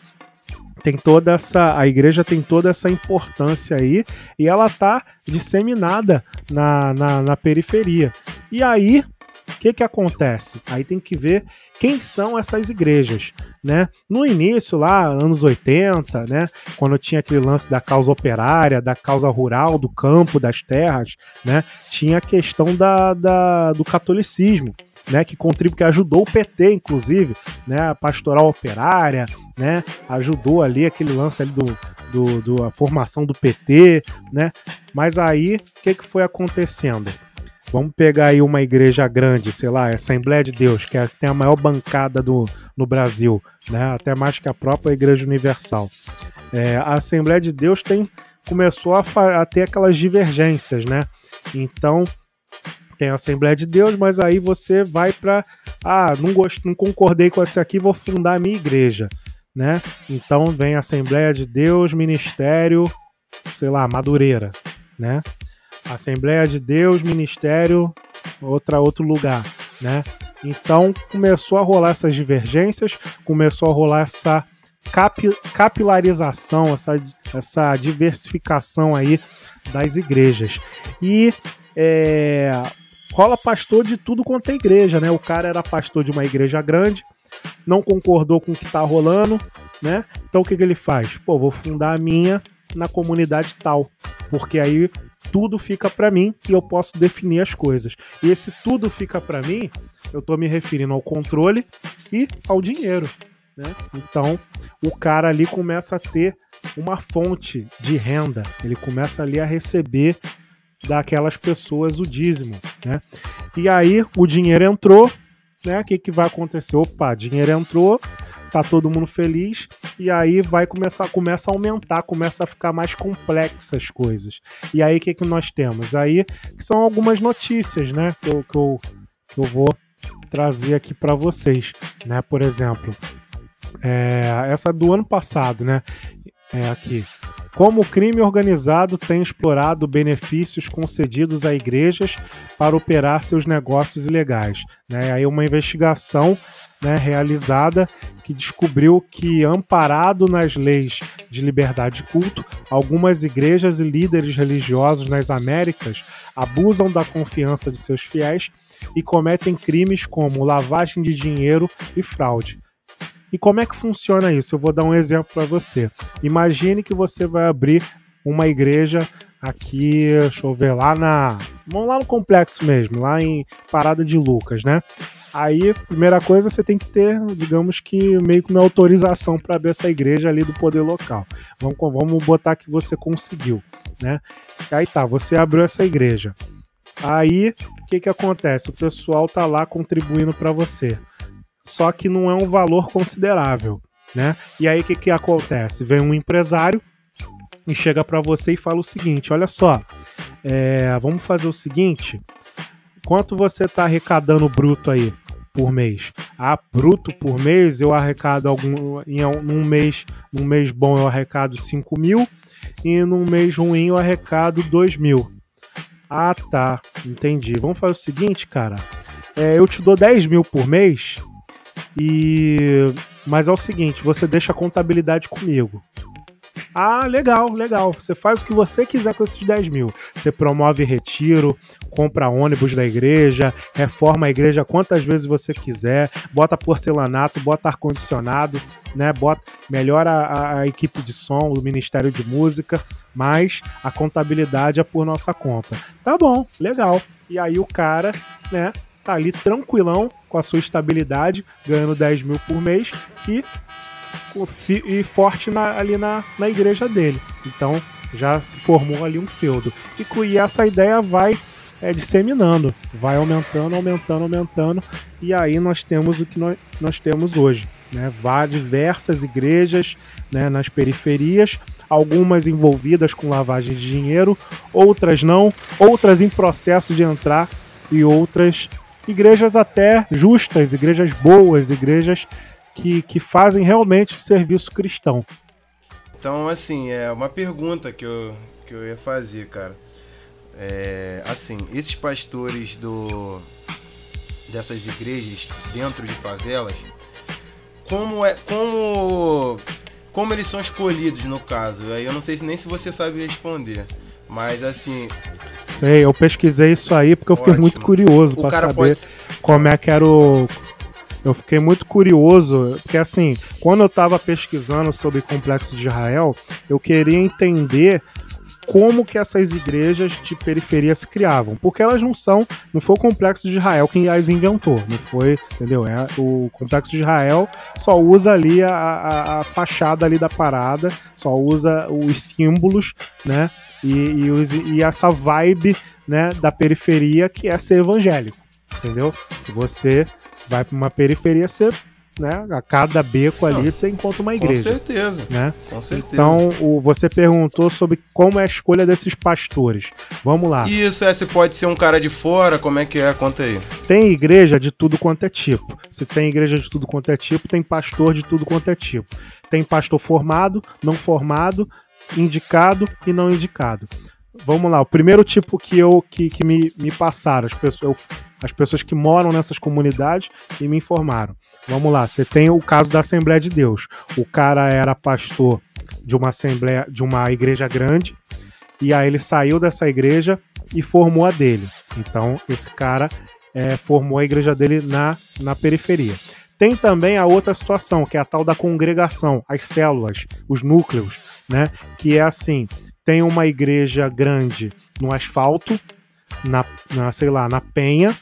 tem toda essa a igreja tem toda essa importância aí e ela tá disseminada na, na, na periferia. E aí, o que que acontece? Aí tem que ver quem são essas igrejas, né? No início lá, anos 80, né, quando tinha aquele lance da causa operária, da causa rural, do campo, das terras, né, tinha a questão da, da do catolicismo, né, que contribuiu, que ajudou o PT, inclusive, né, a pastoral operária, né, ajudou ali aquele lance ali do, do, do a formação do PT, né, mas aí o que, que foi acontecendo? Vamos pegar aí uma igreja grande, sei lá, Assembleia de Deus, que, é, que tem a maior bancada do, no Brasil, né, até mais que a própria Igreja Universal. É, a Assembleia de Deus tem começou a, a ter aquelas divergências, né? Então tem a Assembleia de Deus, mas aí você vai para ah, não gosto, não concordei com esse aqui, vou fundar a minha igreja, né? Então vem Assembleia de Deus, Ministério, sei lá, Madureira, né? Assembleia de Deus, Ministério, outra outro lugar, né? Então começou a rolar essas divergências, começou a rolar essa capi capilarização, essa, essa diversificação aí das igrejas. E é, rola pastor de tudo quanto é igreja, né? O cara era pastor de uma igreja grande, não concordou com o que tá rolando, né? Então o que, que ele faz? Pô, vou fundar a minha na comunidade tal, porque aí tudo fica para mim e eu posso definir as coisas. E esse tudo fica para mim, eu tô me referindo ao controle e ao dinheiro, né? Então, o cara ali começa a ter uma fonte de renda, ele começa ali a receber daquelas pessoas o dízimo, né? E aí o dinheiro entrou, né? O que, que vai acontecer? Opa, dinheiro entrou, tá todo mundo feliz, e aí vai começar começa a aumentar, começa a ficar mais complexas as coisas. E aí o que, que nós temos? Aí são algumas notícias, né? Que eu, que eu, que eu vou trazer aqui para vocês, né? Por exemplo, é, essa do ano passado, né? É aqui. Como o crime organizado tem explorado benefícios concedidos a igrejas para operar seus negócios ilegais. Né? Aí uma investigação né, realizada que descobriu que, amparado nas leis de liberdade de culto, algumas igrejas e líderes religiosos nas Américas abusam da confiança de seus fiéis e cometem crimes como lavagem de dinheiro e fraude. E como é que funciona isso? Eu vou dar um exemplo para você. Imagine que você vai abrir uma igreja aqui, deixa eu ver, lá na. Vamos lá no complexo mesmo, lá em Parada de Lucas, né? Aí, primeira coisa, você tem que ter, digamos que, meio que uma autorização para abrir essa igreja ali do poder local. Vamos, vamos botar que você conseguiu, né? Aí tá, você abriu essa igreja. Aí, o que que acontece? O pessoal tá lá contribuindo para você só que não é um valor considerável, né? E aí o que, que acontece? Vem um empresário e chega para você e fala o seguinte: olha só, é, vamos fazer o seguinte, quanto você está arrecadando bruto aí por mês? Ah, bruto por mês eu arrecado algum em um mês, num mês bom eu arrecado 5 mil e num mês ruim eu arrecado 2 mil. Ah, tá, entendi. Vamos fazer o seguinte, cara. É, eu te dou 10 mil por mês e mas é o seguinte, você deixa a contabilidade comigo. Ah, legal, legal. Você faz o que você quiser com esses 10 mil. Você promove retiro, compra ônibus da igreja, reforma a igreja quantas vezes você quiser, bota porcelanato, bota ar-condicionado, né? Bota, melhora a, a, equipe de som, o Ministério de Música, mas a contabilidade é por nossa conta. Tá bom, legal. E aí o cara, né, tá ali tranquilão com a sua estabilidade, ganhando 10 mil por mês e, e forte na, ali na, na igreja dele. Então já se formou ali um feudo. E, e essa ideia vai é, disseminando, vai aumentando, aumentando, aumentando, e aí nós temos o que nós, nós temos hoje. Né? Vá diversas igrejas né, nas periferias, algumas envolvidas com lavagem de dinheiro, outras não, outras em processo de entrar e outras igrejas até justas, igrejas boas, igrejas que, que fazem realmente o serviço cristão. Então, assim, é uma pergunta que eu, que eu ia fazer, cara. É, assim, esses pastores do dessas igrejas dentro de favelas, como é como como eles são escolhidos no caso? Aí eu não sei nem se você sabe responder, mas assim, Sei, eu pesquisei isso aí porque eu fiquei Ótimo. muito curioso para saber pode... como é que era o. Eu fiquei muito curioso, porque assim, quando eu tava pesquisando sobre o complexo de Israel, eu queria entender como que essas igrejas de periferia se criavam. Porque elas não são, não foi o complexo de Israel quem as inventou, não foi, entendeu? É, o complexo de Israel só usa ali a, a, a fachada ali da parada, só usa os símbolos, né? E, e, os, e essa vibe né, da periferia que é ser evangélico, entendeu? Se você vai para uma periferia, você né, a cada beco ali Não, você encontra uma Com igreja, certeza. né? Com certeza. Então, o, você perguntou sobre como é a escolha desses pastores. Vamos lá. Isso, é, se pode ser um cara de fora, como é que é? Conta aí. Tem igreja de tudo quanto é tipo. Se tem igreja de tudo quanto é tipo, tem pastor de tudo quanto é tipo. Tem pastor formado, não formado, indicado e não indicado. Vamos lá, o primeiro tipo que eu que, que me, me passaram, as pessoas, eu- as pessoas que moram nessas comunidades e me informaram. Vamos lá, você tem o caso da Assembleia de Deus. O cara era pastor de uma assembleia, de uma igreja grande, e aí ele saiu dessa igreja e formou a dele. Então, esse cara é, formou a igreja dele na, na periferia. Tem também a outra situação, que é a tal da congregação, as células, os núcleos, né? Que é assim: tem uma igreja grande no asfalto, na, na sei lá, na Penha,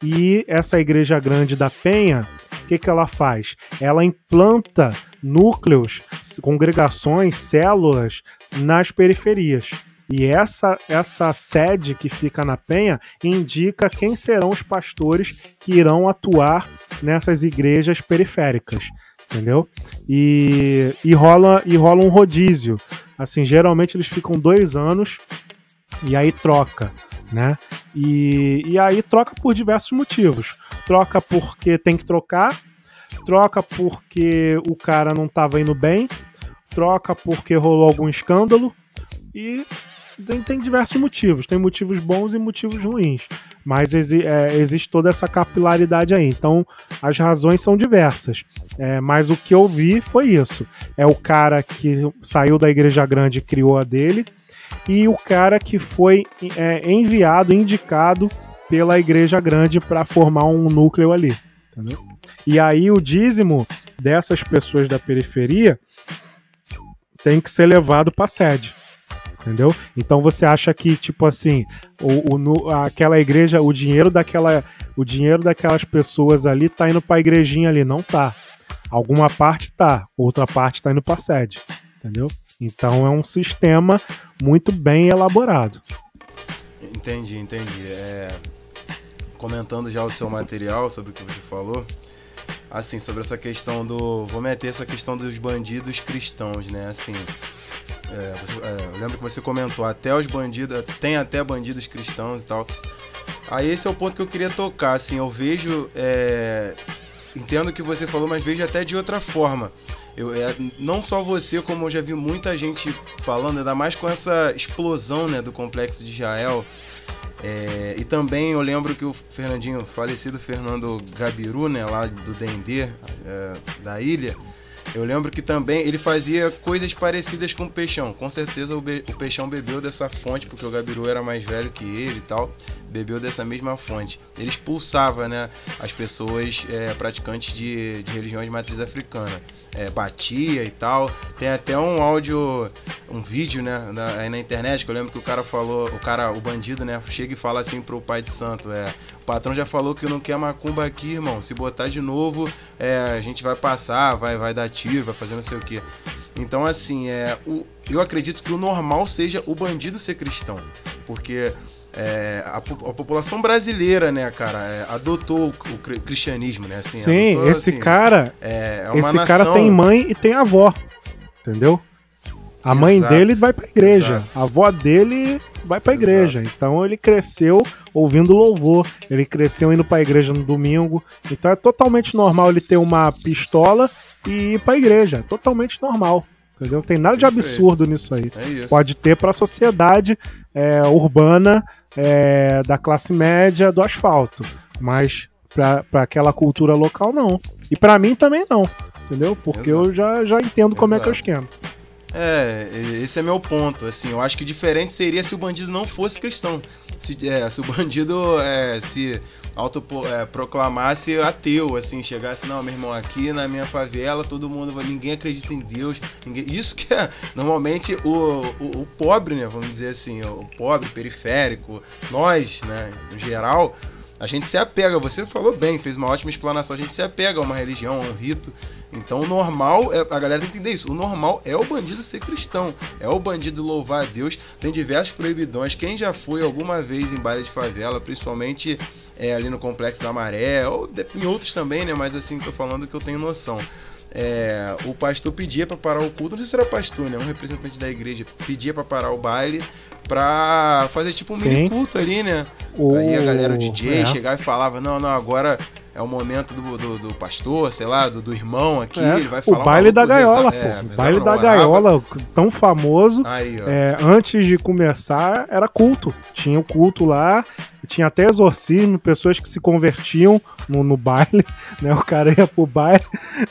e essa igreja grande da Penha, o que, que ela faz? Ela implanta núcleos, congregações, células nas periferias. E essa, essa sede que fica na Penha indica quem serão os pastores que irão atuar nessas igrejas periféricas. Entendeu? E, e, rola, e rola um rodízio. Assim, geralmente eles ficam dois anos e aí troca, né? E, e aí troca por diversos motivos. Troca porque tem que trocar, troca porque o cara não estava indo bem, troca porque rolou algum escândalo e tem, tem diversos motivos. Tem motivos bons e motivos ruins. Mas exi- é, existe toda essa capilaridade aí. Então as razões são diversas. É, mas o que eu vi foi isso. É o cara que saiu da igreja grande e criou a dele e o cara que foi é, enviado, indicado pela igreja grande para formar um núcleo ali. Entendeu? E aí o dízimo dessas pessoas da periferia tem que ser levado para sede. Entendeu? Então você acha que, tipo assim, o, o aquela igreja, o dinheiro daquela. O dinheiro daquelas pessoas ali tá indo pra igrejinha ali. Não tá. Alguma parte tá, outra parte tá indo pra sede. Entendeu? Então é um sistema muito bem elaborado. Entendi, entendi. É, Comentando já o seu material sobre o que você falou, assim, sobre essa questão do. Vou meter essa questão dos bandidos cristãos, né? Assim. é, você- é, eu lembro que você comentou, até os bandidos. Tem até bandidos cristãos e tal. Aí esse é o ponto que eu queria tocar, assim, eu vejo. é, entendo o que você falou, mas vejo até de outra forma. Eu, é, não só você, como eu já vi muita gente falando, ainda mais com essa explosão né, do complexo de Israel. É, e também eu lembro que o Fernandinho, falecido Fernando Gabiru, né, lá do Dendê, é, da ilha, eu lembro que também ele fazia coisas parecidas com o Peixão. Com certeza o, o Peixão bebeu dessa fonte, porque o Gabiru era mais velho que ele e tal. Bebeu dessa mesma fonte. Ele expulsava né, as pessoas é, praticantes de, de religiões de matriz africana. É, batia e tal. Tem até um áudio, um vídeo, né, na, aí na internet, que eu lembro que o cara falou, o cara, o bandido, né, chega e fala assim pro pai de santo, é, o patrão já falou que não quer macumba aqui, irmão, se botar de novo, é, a gente vai passar, vai, vai dar tiro, vai fazer não sei o que. Então, assim, é, o, eu acredito que o normal seja o bandido ser cristão, porque é, a, a população brasileira, né, cara, é, adotou o, o cri- cristianismo, né, assim, Sim, adotou, esse assim, cara, é, é esse cara nação- tem mãe e tem avó. Entendeu? A mãe Exato, dele vai pra igreja, exato. a avó dele vai pra Exato. igreja. Então ele cresceu ouvindo louvor, ele cresceu indo pra igreja no domingo. Então é totalmente normal ele ter uma pistola e ir pra igreja. É totalmente normal. Entendeu? Não tem nada de absurdo nisso aí. É. Pode ter pra sociedade é, urbana é, da classe média do asfalto. Mas pra, pra aquela cultura local, não. E pra mim também não. Entendeu? Porque Exato. eu já, já entendo como é que eu Exato. esquento. É, esse é meu ponto. Assim, eu acho que diferente seria se o bandido não fosse cristão. Se, é, se o bandido é, se autoproclamasse ateu, assim, chegasse, não, meu irmão, aqui na minha favela todo mundo, ninguém acredita em Deus. Ninguém... Isso que é normalmente o, o, o pobre, né? Vamos dizer assim, o pobre, periférico, nós, né, no geral. A gente se apega, você falou bem, fez uma ótima explanação. A gente se apega a uma religião, a um rito. Então, o normal, é, a galera tem que entender isso. O normal é o bandido ser cristão, é o bandido louvar a Deus. Tem diversos proibidões. Quem já foi alguma vez em baile de favela, principalmente é, ali no Complexo da Maré, ou em outros também, né? Mas assim, tô falando que eu tenho noção. É, o pastor pedia pra parar o culto, não sei se era pastor, né? Um representante da igreja pedia pra parar o baile pra fazer tipo um Sim. mini culto ali, né? O- Aí a galera, o DJ, é. chegava e falava: Não, não, agora é o momento do, do, do pastor, sei lá, do, do irmão aqui. É, ele vai falar o baile da gaiola, reza- pô. é, o baile da gaiola, tão famoso. Aí, ó. É, antes de começar, era culto. Tinha o culto lá, tinha até exorcismo, pessoas que se convertiam no, no baile, né? O cara ia pro baile,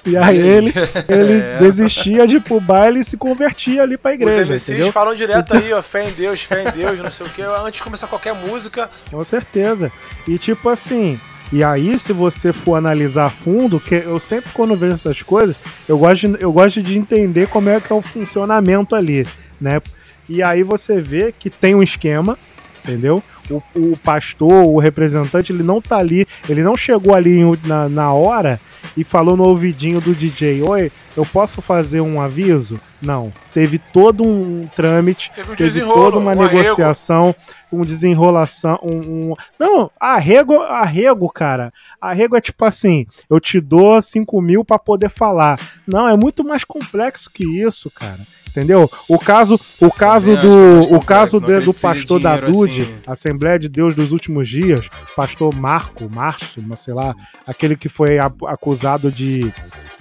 e aí ele, ele É. desistia de ir pro baile e se convertia ali pra Os igreja, MCs entendeu? falam direto aí, ó, fé em Deus, fé em Deus, não sei o que, antes de começar qualquer música. Com certeza. E tipo assim, e aí se você for analisar a fundo, que eu sempre quando vejo essas coisas, eu gosto de, eu gosto de entender como é que é o funcionamento ali, né? E aí você vê que tem um esquema, entendeu? O, o pastor, o representante, ele não tá ali, ele não chegou ali na, na hora e falou no ouvidinho do DJ, oi, eu posso fazer um aviso? Não. Teve todo um trâmite, Teve um teve toda uma um arrego. negociação, um desenrolação, um, um- Não, arrego, arrego, cara. Arrego é tipo assim, eu te dou 5 mil pra poder falar. Não, é muito mais complexo que isso, cara. Entendeu? O caso, o caso do, o caso de- do pastor da Dude, assim. Assembleia de Deus dos últimos dias, pastor Marco, Márcio, sei lá, aquele que foi acusado de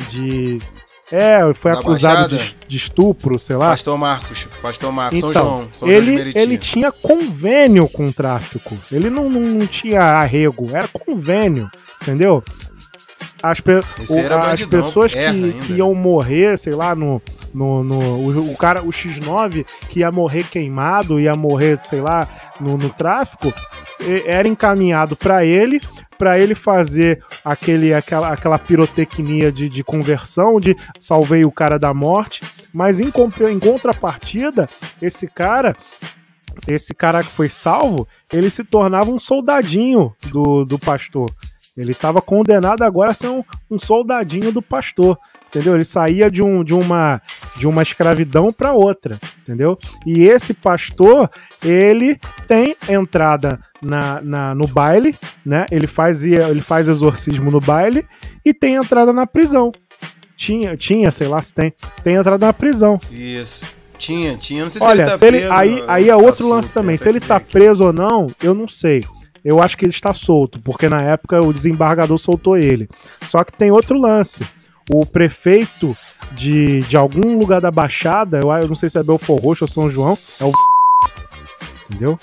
de é, foi Da acusado de, de estupro, sei lá. Pastor Marcos, Pastor Marcos, São Então, João, São João de ele, ele tinha convênio com o tráfico. Ele não, não, não tinha arrego, era convênio, entendeu? As, pe- o- as pessoas que, ainda, que iam morrer, sei lá, no. no, no o, o cara, o X9, que ia morrer queimado, ia morrer, sei lá, no, no tráfico, era encaminhado pra ele, pra ele fazer aquele, aquela, aquela pirotecnia de, de conversão, de salvei o cara da morte, mas em, em contrapartida, esse cara esse cara que foi salvo, ele se tornava um soldadinho do, do pastor. Ele estava condenado agora a ser um, um soldadinho do pastor. Entendeu? Ele saía de, um, de, uma, de uma escravidão para outra. Entendeu? E esse pastor, ele tem entrada na, na, no baile, né? Ele faz, ele faz exorcismo no baile e tem entrada na prisão. Tinha, tinha, sei lá se tem. Tem entrada na prisão. Isso. Tinha, tinha. Não sei Olha, se ele tá se ele, preso, aí, aí é tá outro solto, lance também. tem Se ele tá preso ou não, eu não sei. Eu acho que ele está solto, porque na época o desembargador soltou ele. Só que tem outro lance. O prefeito de, de algum lugar da Baixada, eu, eu não sei se é Belfor Roxo ou São João, é o. Entendeu?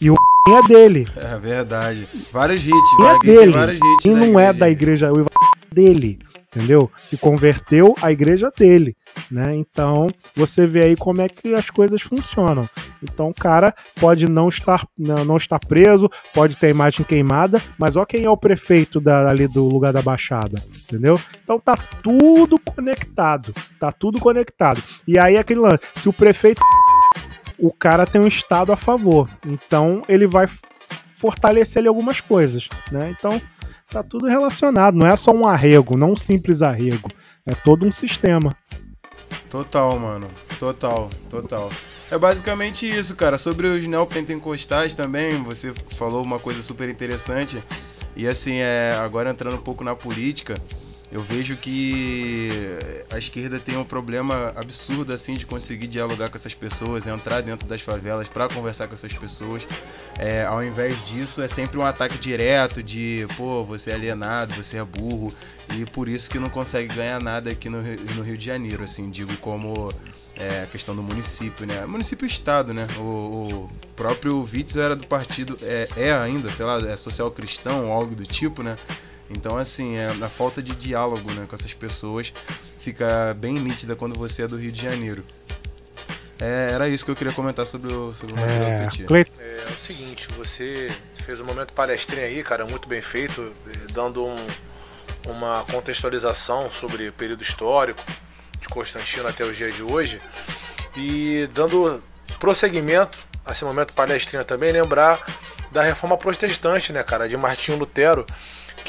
E o é dele. É verdade. Vários hits, é dele. vários hits E da não é da igreja, o é dele. Entendeu? Se converteu à igreja dele, né? Então, você vê aí como é que as coisas funcionam. Então, o cara pode não estar, não, não estar preso, pode ter a imagem queimada, mas ó quem é o prefeito da- ali do lugar da Baixada, entendeu? Então tá tudo conectado, tá tudo conectado. E aí aquele lance, se o prefeito o cara tem um estado a favor, então ele vai fortalecer ali algumas coisas, né? Então tá tudo relacionado, não é só um arrego, não um simples arrego, é todo um sistema. Total, mano. Total, total. É basicamente isso, cara. Sobre os neopentecostais também, você falou uma coisa super interessante. E assim, é, agora entrando um pouco na política, eu vejo que a esquerda tem um problema absurdo assim de conseguir dialogar com essas pessoas, entrar dentro das favelas para conversar com essas pessoas. É, ao invés disso, é sempre um ataque direto de, pô, você é alienado, você é burro, e por isso que não consegue ganhar nada aqui no, no Rio de Janeiro, assim, digo como é, a questão do município, né? Município estado, né? O, o próprio Witzel era do partido, é, é ainda, sei lá, é social cristão algo do tipo, né? Então, assim, é, a falta de diálogo né, com essas pessoas fica bem nítida quando você é do Rio de Janeiro. É, era isso que eu queria comentar sobre o, sobre o É, Petit. Cle- É o seguinte, você fez um momento palestrinha aí, cara, muito bem feito, eh, dando um- uma contextualização sobre o período histórico de Constantino até os dias de hoje e dando prosseguimento a esse momento palestrinha também, lembrar da reforma protestante, né, cara, de Martinho Lutero,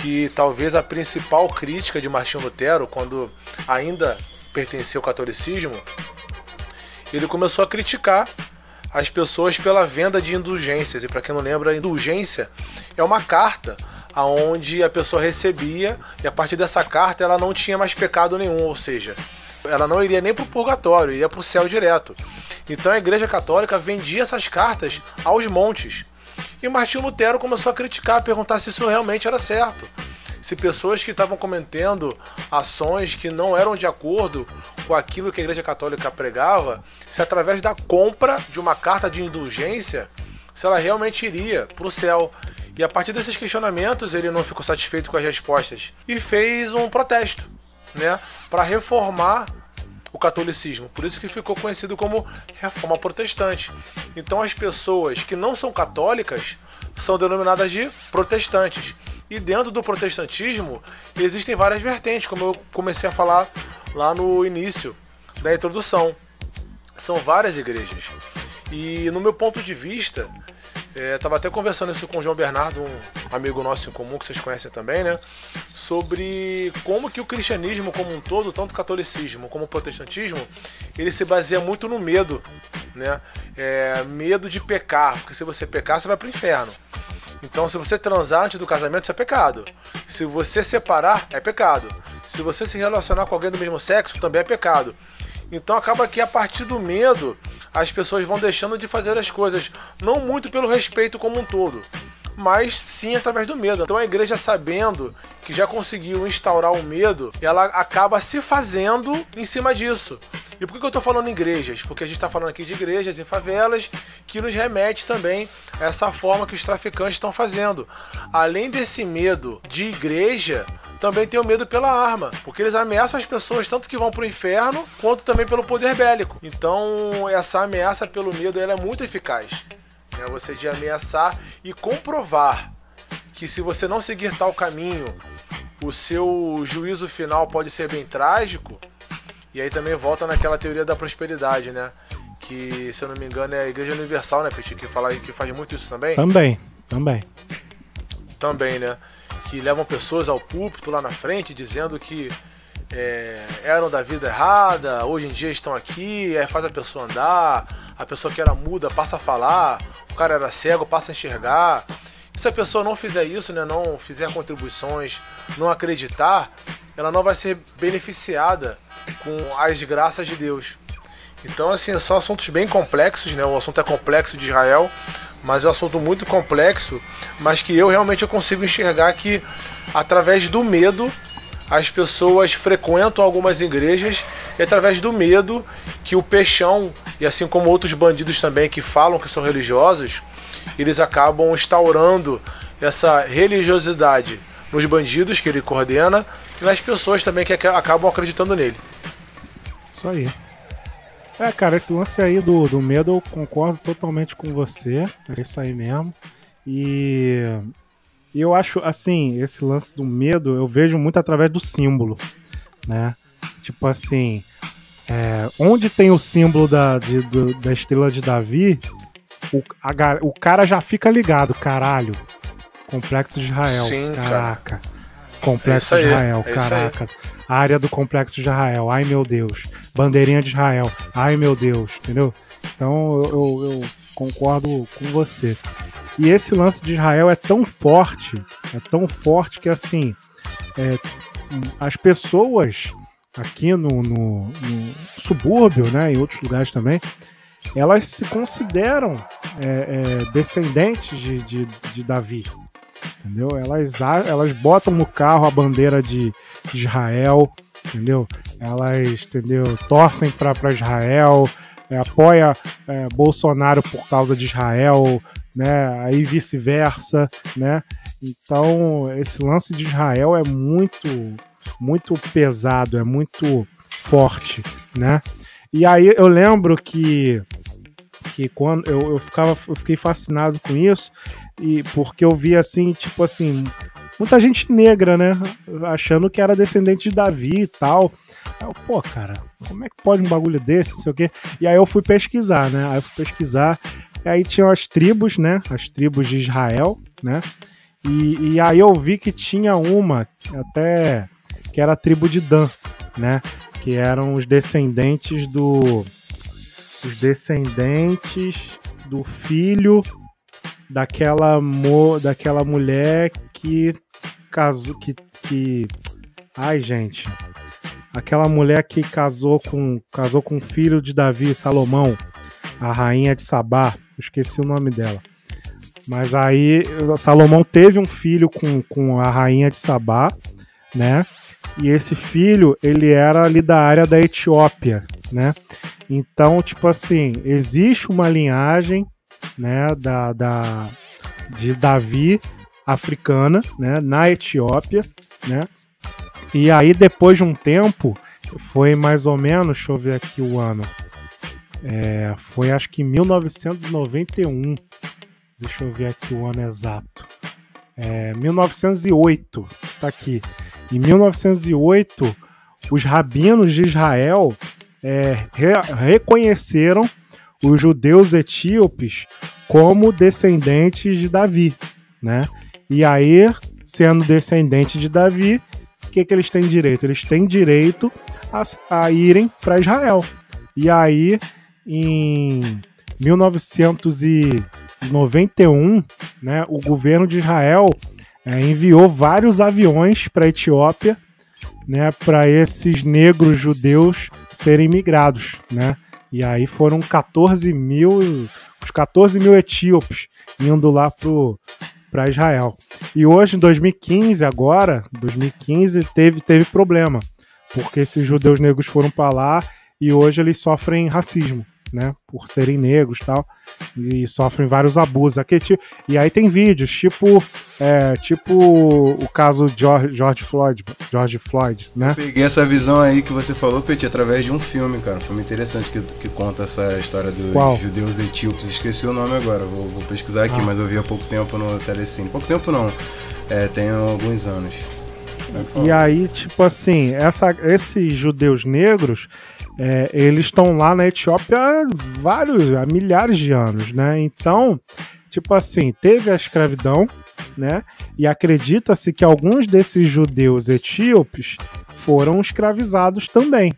que talvez a principal crítica de Martinho Lutero, quando ainda pertencia ao catolicismo, ele começou a criticar as pessoas pela venda de indulgências. E para quem não lembra, indulgência é uma carta aonde a pessoa recebia e a partir dessa carta ela não tinha mais pecado nenhum, ou seja, ela não iria nem para o purgatório, iria para o céu direto. Então a Igreja Católica vendia essas cartas aos montes. E Martinho Lutero começou a criticar, a perguntar se isso realmente era certo. Se pessoas que estavam cometendo ações que não eram de acordo com aquilo que a Igreja Católica pregava, se através da compra de uma carta de indulgência, se ela realmente iria para o céu. E a partir desses questionamentos, ele não ficou satisfeito com as respostas e fez um protesto, né, para reformar o catolicismo. Por isso que ficou conhecido como Reforma Protestante. Então as pessoas que não são católicas são denominadas de protestantes. E dentro do protestantismo existem várias vertentes, como eu comecei a falar lá no início da introdução. São várias igrejas. E no meu ponto de vista, É, até conversando isso com o João Bernardo, um amigo nosso em comum que vocês conhecem também, né? Sobre como que o cristianismo como um todo, tanto o catolicismo como o protestantismo, ele se baseia muito no medo, né? É, medo de pecar, porque se você pecar, você vai para o inferno. Então, se você transar antes do casamento, isso é pecado. Se você separar, é pecado. Se você se relacionar com alguém do mesmo sexo, também é pecado. Então, acaba que a partir do medo, as pessoas vão deixando de fazer as coisas, não muito pelo respeito como um todo, mas sim através do medo. Então a igreja, sabendo que já conseguiu instaurar o medo, ela acaba se fazendo em cima disso. E por que eu estou falando em igrejas? Porque a gente está falando aqui de igrejas e favelas, que nos remete também a essa forma que os traficantes estão fazendo. Além desse medo de igreja, também tem o medo pela arma, porque eles ameaçam as pessoas tanto que vão para o inferno, quanto também pelo poder bélico. Então, essa ameaça pelo medo ela é muito eficaz. É você de ameaçar e comprovar que se você não seguir tal caminho, o seu juízo final pode ser bem trágico. E aí também volta naquela teoria da prosperidade, né? Que, se eu não me engano, é a Igreja Universal, né, Petit? Que, fala, que faz muito isso também? Também, também. Também, né? que levam pessoas ao púlpito lá na frente dizendo que é, eram da vida errada, hoje em dia estão aqui, aí faz a pessoa andar, a pessoa que era muda passa a falar, o cara era cego passa a enxergar. se a pessoa não fizer isso, né, não fizer contribuições, não acreditar, ela não vai ser beneficiada com as graças de Deus. Então, assim, são assuntos bem complexos, né? O assunto é complexo de Israel, mas é um assunto muito complexo, mas que eu realmente eu consigo enxergar que através do medo as pessoas frequentam algumas igrejas e através do medo que o peixão e assim como outros bandidos também que falam que são religiosos, eles acabam instaurando essa religiosidade nos bandidos que ele coordena e nas pessoas também que acabam acreditando nele. Isso aí. É, cara, esse lance aí do, do medo eu concordo totalmente com você. É isso aí mesmo. E, e eu acho, assim, esse lance do medo eu vejo muito através do símbolo, né? Tipo assim, é, onde tem o símbolo da, de, do, da estrela de Davi, o, a, o cara já fica ligado, caralho. Complexo de Israel. Sim, caraca. Cara. Complexo é de Israel, é caraca. Área do Complexo de Israel, ai meu Deus bandeirinha de Israel. Ai meu Deus, entendeu? Então eu, eu, eu concordo com você. E esse lance de Israel é tão forte, é tão forte que assim, é, as pessoas aqui no, no, no, subúrbio, né, em outros lugares também, elas se consideram é, é, descendentes de, de, de, Davi. Entendeu? Elas, elas botam no carro a bandeira de Israel, entendeu? Elas, entendeu, torcem para Israel, é, apoia é, Bolsonaro por causa de Israel, né? Aí vice-versa, né? Então, esse lance de Israel é muito muito pesado, é muito forte, né? E aí eu lembro que que quando eu, eu ficava eu fiquei fascinado com isso e porque eu vi assim, tipo assim, muita gente negra, né? Achando que era descendente de Davi e tal. Eu, pô, cara, como é que pode um bagulho desse, não sei o quê? E aí eu fui pesquisar, né? Aí eu fui pesquisar, aí tinham as tribos, né? As tribos de Israel, né? E, e aí eu vi que tinha uma, até, que era a tribo de Dan, né? Que eram os descendentes do os descendentes do filho daquela mo, daquela mulher que casou que que ai gente aquela mulher que casou com casou com o filho de Davi Salomão a rainha de Sabá esqueci o nome dela mas aí Salomão teve um filho com, com a rainha de Sabá né e esse filho ele era ali da área da Etiópia né então tipo assim existe uma linhagem né da, da de Davi africana, né, na Etiópia, né? E aí depois de um tempo, foi mais ou menos, deixa eu ver aqui o ano. É, foi acho que 1991. Deixa eu ver aqui o ano exato. É, 1908, tá aqui. Em 1908, os rabinos de Israel é, re reconheceram os judeus etíopes como descendentes de Davi, né? E aí, sendo descendente de Davi, o que, que eles têm direito? Eles têm direito a, a irem para Israel. E aí, em 1991, né, o governo de Israel é, enviou vários aviões para a Etiópia, né, para esses negros judeus serem migrados, né? E aí foram 14 mil, os 14 mil etíopes indo lá para Israel. E hoje, em 2015, agora, 2015, teve, teve problema, porque esses judeus negros foram para lá e hoje eles sofrem racismo, né? Por serem negros tal. E sofrem vários abusos. Aqui, e aí tem vídeos, tipo, é, tipo o caso George, George Floyd, George Floyd, né? Eu peguei essa visão aí que você falou, Petit, através de um filme, cara. Um filme interessante que, que conta essa história dos Qual? judeus etíopes. Esqueci o nome agora, vou, vou pesquisar aqui, Ah. mas eu vi há pouco tempo no Telecine. Pouco tempo não, é, tem alguns anos. E aí, tipo assim, essa, esses judeus negros, é, eles estão lá na Etiópia há vários, há milhares de anos, né? Então, tipo assim, teve a escravidão, né? E acredita-se que alguns desses judeus etíopes foram escravizados também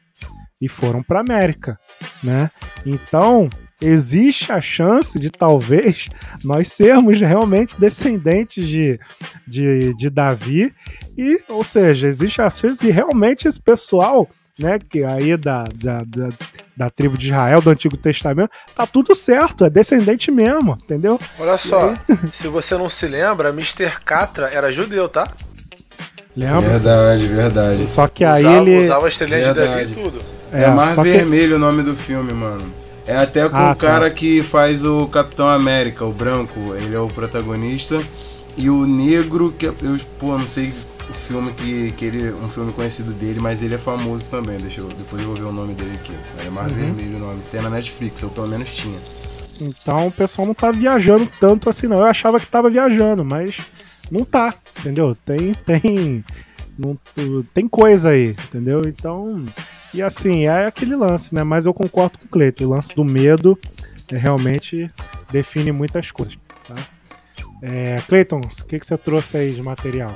e foram para América, né? Então, existe a chance de talvez nós sermos realmente descendentes de, de, de Davi e, ou seja, existe a chance de realmente esse pessoal, né, que aí da, da, da, da tribo de Israel, do Antigo Testamento, tá tudo certo, é descendente mesmo, entendeu? Olha só, se você não se lembra, Mr. Catra era judeu, tá? Lembra? Verdade, verdade. Só que aí usava, ele. usava a estrelinha de Davi e tudo. É, Mar só que- Vermelho o nome do filme, mano. É até com Ah, o cara tá. que faz o Capitão América, o branco, ele é o protagonista. E o negro, que é- eu, pô, não sei o filme que, que ele. Um filme conhecido dele, mas ele é famoso também. Deixa eu. Depois eu vou ver o nome dele aqui. É Mar Uhum. Vermelho o nome. Tem na Netflix, ou pelo menos tinha. Então o pessoal não tá viajando tanto assim, não. Eu achava que tava viajando, mas não tá, entendeu? Tem, tem, não, tem coisa aí, entendeu? Então, e assim, é aquele lance, né? Mas eu concordo com o Cleiton, o lance do medo é, realmente define muitas coisas, tá? É, Cleiton, o que, que você trouxe aí de material?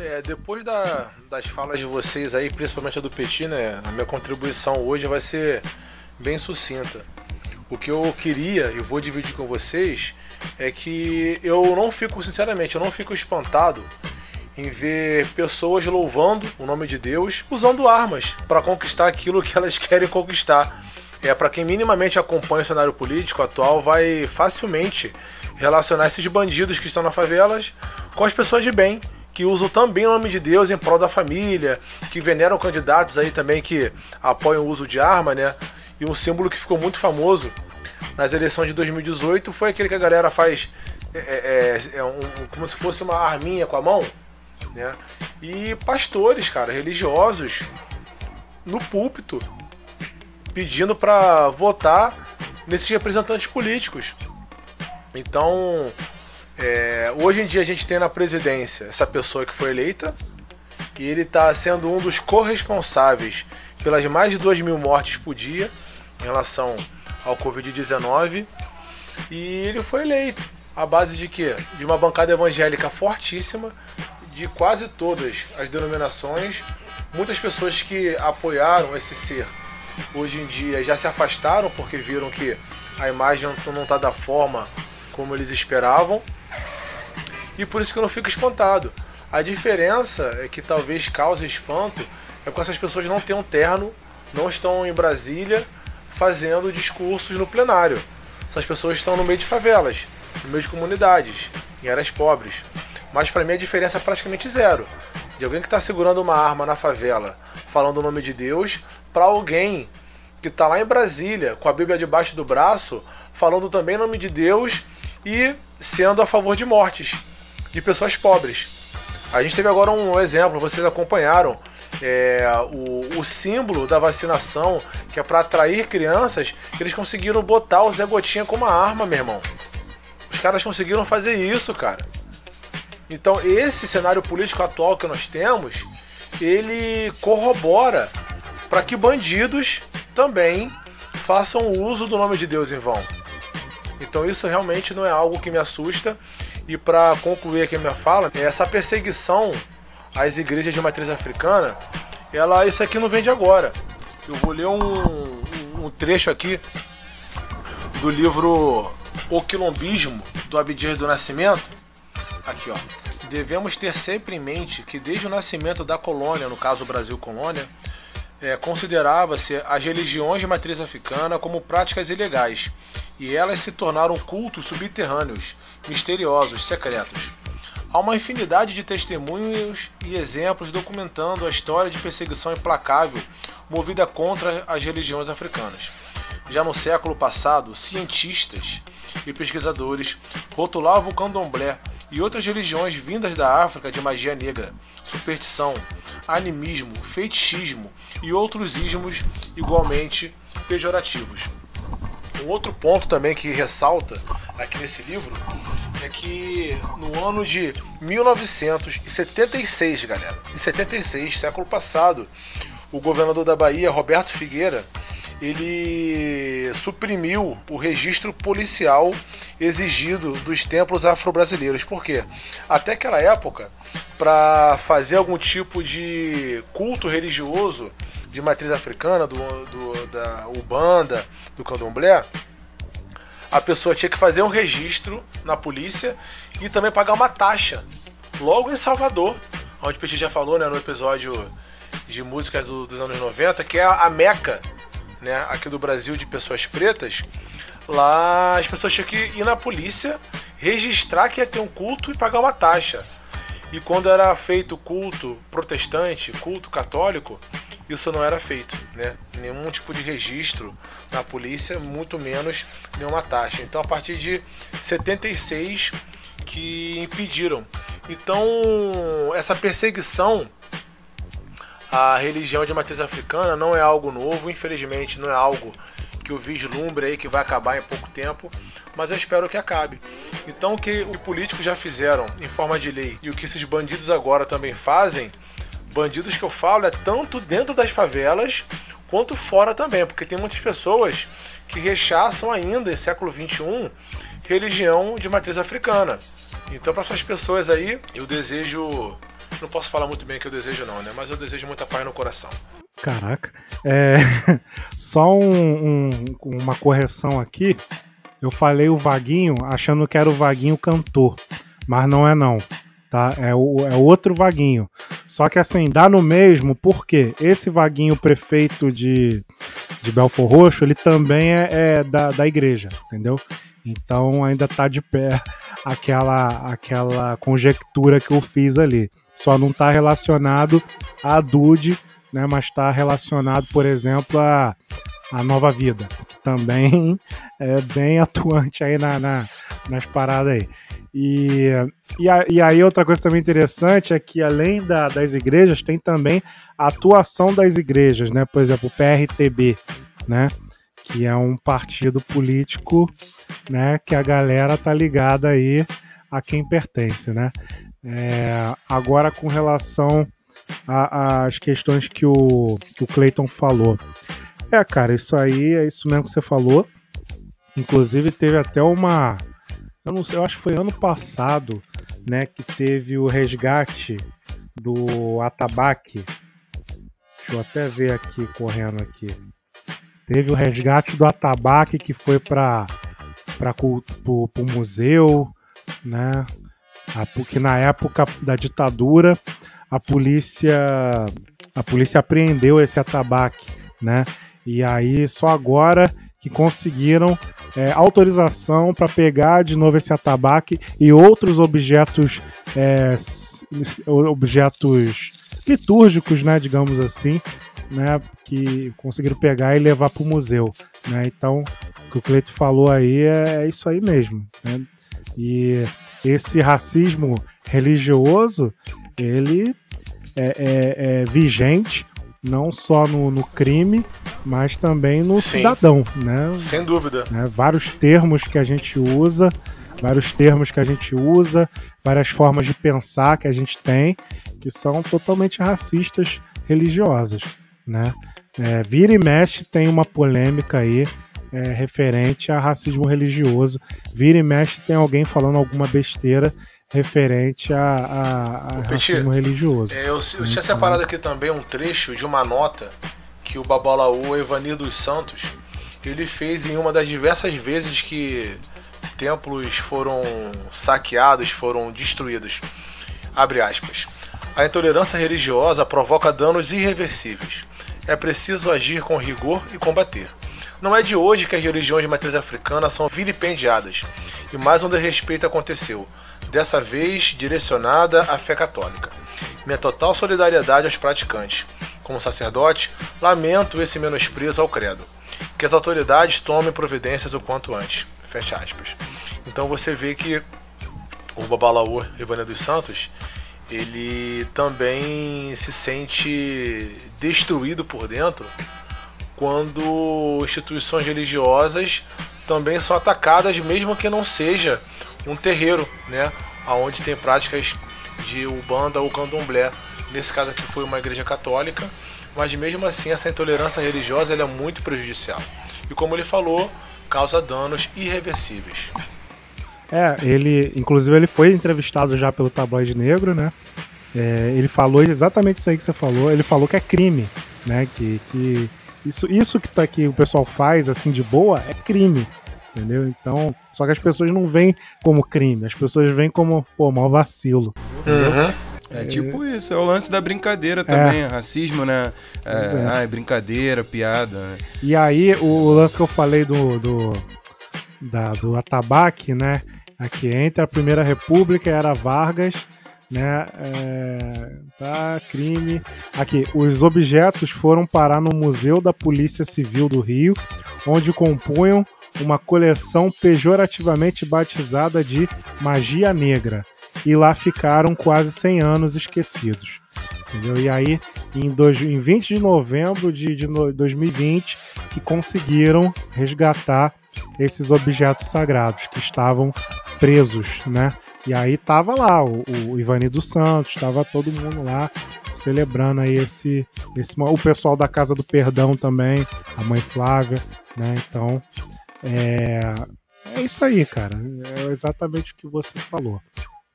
É, depois da- das falas de vocês aí, principalmente a do Petit, né? A minha contribuição hoje vai ser bem sucinta. O que eu queria e vou dividir com vocês é que eu não fico, sinceramente, eu não fico espantado em ver pessoas louvando o nome de Deus usando armas para conquistar aquilo que elas querem conquistar. É para quem minimamente acompanha o cenário político atual vai facilmente relacionar esses bandidos que estão nas favelas com as pessoas de bem que usam também o nome de Deus em prol da família, que veneram candidatos aí também que apoiam o uso de arma, né? E um símbolo que ficou muito famoso nas eleições de 2018 foi aquele que a galera faz é, é, é um- como se fosse uma arminha com a mão, né? E pastores, cara, religiosos no púlpito pedindo para votar nesses representantes políticos. Então, é, hoje em dia a gente tem na presidência essa pessoa que foi eleita e ele está sendo um dos corresponsáveis pelas mais de 2 mil mortes por dia em relação ao Covid-19 e ele foi eleito à base de quê? De uma bancada evangélica fortíssima, de quase todas as denominações, muitas pessoas que apoiaram esse ser hoje em dia já se afastaram porque viram que a imagem não está da forma como eles esperavam. E por isso que eu não fico espantado. A diferença é que talvez cause espanto é porque essas pessoas não têm um terno, não estão em Brasília fazendo discursos no plenário. Essas pessoas estão no meio de favelas, no meio de comunidades, em áreas pobres. Mas para mim a diferença é praticamente zero. De alguém que está segurando uma arma na favela, falando o nome de Deus, para alguém que está lá em Brasília, com a Bíblia debaixo do braço, falando também o nome de Deus e sendo a favor de mortes de pessoas pobres. A gente teve agora um exemplo, vocês acompanharam é, o, o, símbolo da vacinação, que é para atrair crianças, eles conseguiram botar o Zé Gotinha como uma arma, meu irmão. Os caras conseguiram fazer isso, cara. Então, esse cenário político atual que nós temos, ele corrobora para que bandidos também façam uso do nome de Deus em vão. Então, isso realmente não é algo que me assusta. E para concluir aqui a minha fala, essa perseguição às igrejas de matriz africana, ela isso aqui não vem de agora. Eu vou ler um, um trecho aqui do livro O Quilombismo do Abdias do Nascimento. Aqui, ó. Devemos ter sempre em mente que desde o nascimento da colônia, no caso Brasil colônia, é, considerava-se as religiões de matriz africana como práticas ilegais, e elas se tornaram cultos subterrâneos, misteriosos, secretos. Há uma infinidade de testemunhos e exemplos documentando a história de perseguição implacável movida contra as religiões africanas. Já no século passado, cientistas e pesquisadores rotulavam o candomblé e outras religiões vindas da África de magia negra, superstição, animismo, fetichismo e outros ismos igualmente pejorativos. Um outro ponto também que ressalta aqui nesse livro é que no ano de 1976, galera, em 76, século passado, o governador da Bahia, Roberto Figueira, ele suprimiu o registro policial exigido dos templos afro-brasileiros. Por quê? Até aquela época, para fazer algum tipo de culto religioso de matriz africana, do, do, da Ubanda, do Candomblé, a pessoa tinha que fazer um registro na polícia e também pagar uma taxa. Logo em Salvador, onde o Petit já falou né, no episódio de músicas do, dos anos 90, que é a meca né, aqui do Brasil de pessoas pretas, lá as pessoas tinham que ir na polícia, registrar que ia ter um culto e pagar uma taxa. E quando era feito culto protestante, culto católico, isso não era feito, né? Nenhum tipo de registro na polícia, muito menos nenhuma taxa. Então, a partir de 76 que impediram. Então, essa perseguição à religião de matriz africana não é algo novo, infelizmente, não é algo que o vislumbre aí que vai acabar em pouco tempo, mas eu espero que acabe. Então, o que os políticos já fizeram em forma de lei e o que esses bandidos agora também fazem Bandidos que eu falo é tanto dentro das favelas quanto fora também, porque tem muitas pessoas que rechaçam ainda, em século XXI, religião de matriz africana. Então, para essas pessoas aí, eu desejo. Não posso falar muito bem que eu desejo, não, né? Mas eu desejo muita paz no coração. Caraca. É... Só um, um, uma correção aqui. Eu falei o Vaguinho achando que era o Vaguinho cantor, mas não é não tá? É, o, é outro Vaguinho. Só que assim, dá no mesmo, porque esse Vaguinho prefeito de, de Belfor Roxo, ele também é, é da, da igreja, entendeu? Então ainda tá de pé aquela, aquela conjectura que eu fiz ali. Só não tá relacionado a Dude, né? Mas está relacionado, por exemplo, a, a Nova Vida, que também é bem atuante aí na, na nas paradas aí. E, e, a, e, aí outra coisa também interessante é que além da, das igrejas, tem também a atuação das igrejas, né? Por exemplo, o PRTB, né? Que é um partido político, né? Que a galera tá ligada aí a quem pertence, né? É, agora com relação às questões que o, que o Clayton falou. É, cara, isso aí é isso mesmo que você falou. Inclusive teve até uma eu não sei, eu acho que foi ano passado, né, que teve o resgate do Atabaque. Deixa eu até ver aqui, correndo aqui. Teve o resgate do atabaque que foi para o museu, né? A- Porque na época da ditadura a polícia a polícia apreendeu esse atabaque, né? E aí só agora que conseguiram é, autorização para pegar de novo esse atabaque e outros objetos é, objetos litúrgicos, né, digamos assim, né, que conseguiram pegar e levar para o museu, né? Então, o que o Cleito falou aí é, é isso aí mesmo, né? E esse racismo religioso, ele é, é- é vigente não só no, no crime, mas também no Sim. cidadão, né? Sem dúvida. né? Vários termos que a gente usa, vários termos que a gente usa, várias formas de pensar que a gente tem, que são totalmente racistas religiosas, né? É, vira e mexe tem uma polêmica aí é, referente a racismo religioso. Vira e mexe tem alguém falando alguma besteira referente a, a- a racismo religioso. É, Eu, eu tinha separado aqui também um trecho de uma nota que o Babalaú Evanir dos Santos ele fez em uma das diversas vezes que templos foram saqueados, foram destruídos. Abre aspas. A intolerância religiosa provoca danos irreversíveis. É preciso agir com rigor e combater. Não é de hoje que as religiões de matriz africana são vilipendiadas, e mais um desrespeito aconteceu, dessa vez direcionada à fé católica. Minha total solidariedade aos praticantes. Como sacerdote, lamento esse menosprezo ao credo. Que as autoridades tomem providências o quanto antes. Fecha aspas. Então você vê que o Babalaú Ivânia dos Santos, ele também se sente destruído por dentro quando instituições religiosas também são atacadas, mesmo que não seja um terreiro, né, aonde tem práticas de ubanda ou candomblé. Nesse caso aqui foi uma igreja católica, mas mesmo assim essa intolerância religiosa é muito prejudicial. E como ele falou, causa danos irreversíveis. É, ele, inclusive, ele foi entrevistado já pelo Tabloide Negro, né? É, ele falou exatamente isso aí que você falou. Ele falou que é crime, né? Que, que isso, isso que, tá, que o pessoal faz, assim, de boa, é crime, entendeu? Então, só que as pessoas não veem como crime, as pessoas veem como, pô, mau vacilo. Uhum. É tipo isso, é o lance da brincadeira também, racismo, né? É, é. Ah, é brincadeira, piada. né? E aí, o, o lance que eu falei do, do, da, do atabaque, né? Aqui entre a Primeira República era Vargas, né? É, tá, crime. Aqui, os objetos foram parar no Museu da Polícia Civil do Rio, onde compunham uma coleção pejorativamente batizada de Magia Negra. E lá ficaram quase 100 anos esquecidos. Entendeu? E aí, em, dois, em 20 de novembro de, de no- 2020, que conseguiram resgatar esses objetos sagrados que estavam presos, né? E aí tava lá o, o Ivani dos Santos, tava todo mundo lá celebrando aí esse, esse o pessoal da Casa do Perdão também, a mãe Flávia, né? Então é, é isso aí, cara. É exatamente o que você falou.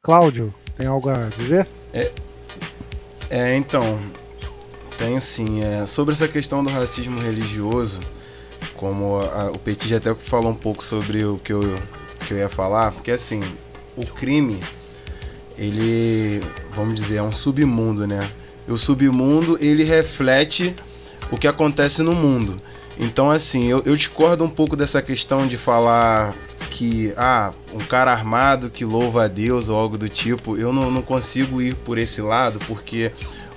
Cláudio, tem algo a dizer? É, então, tenho sim. É, sobre essa questão do racismo religioso, como a- o Petit já até falou um pouco sobre o que eu, que eu ia falar, porque assim, o crime, ele, vamos dizer, é um submundo, né? E o submundo, ele reflete o que acontece no mundo. Então, assim, eu, eu discordo um pouco dessa questão de falar que, ah, um cara armado que louva a Deus ou algo do tipo. Eu não, não consigo ir por esse lado, porque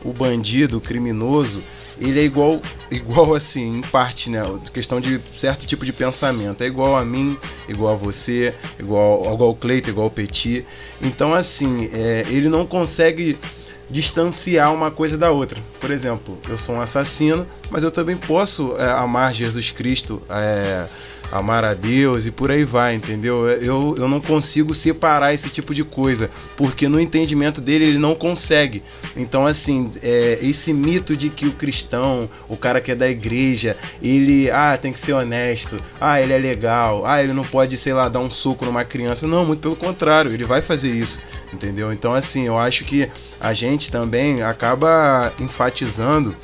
o bandido, o criminoso, ele é igual, igual assim, em parte, né? Questão de certo tipo de pensamento. É igual a mim, igual a você, igual, igual ao Cleiton, igual ao Petit. Então, assim, é, ele não consegue distanciar uma coisa da outra. Por exemplo, eu sou um assassino, mas eu também posso é, amar Jesus Cristo, é, amar a Deus e por aí vai, entendeu? Eu, eu não consigo separar esse tipo de coisa, porque no entendimento dele ele não consegue. Então, assim, é, esse mito de que o cristão, o cara que é da igreja, ele, ah, tem que ser honesto, ah, ele é legal, ah, ele não pode, sei lá, dar um soco numa criança. Não, muito pelo contrário, ele vai fazer isso, entendeu? Então, assim, eu acho que a gente também acaba enfatizando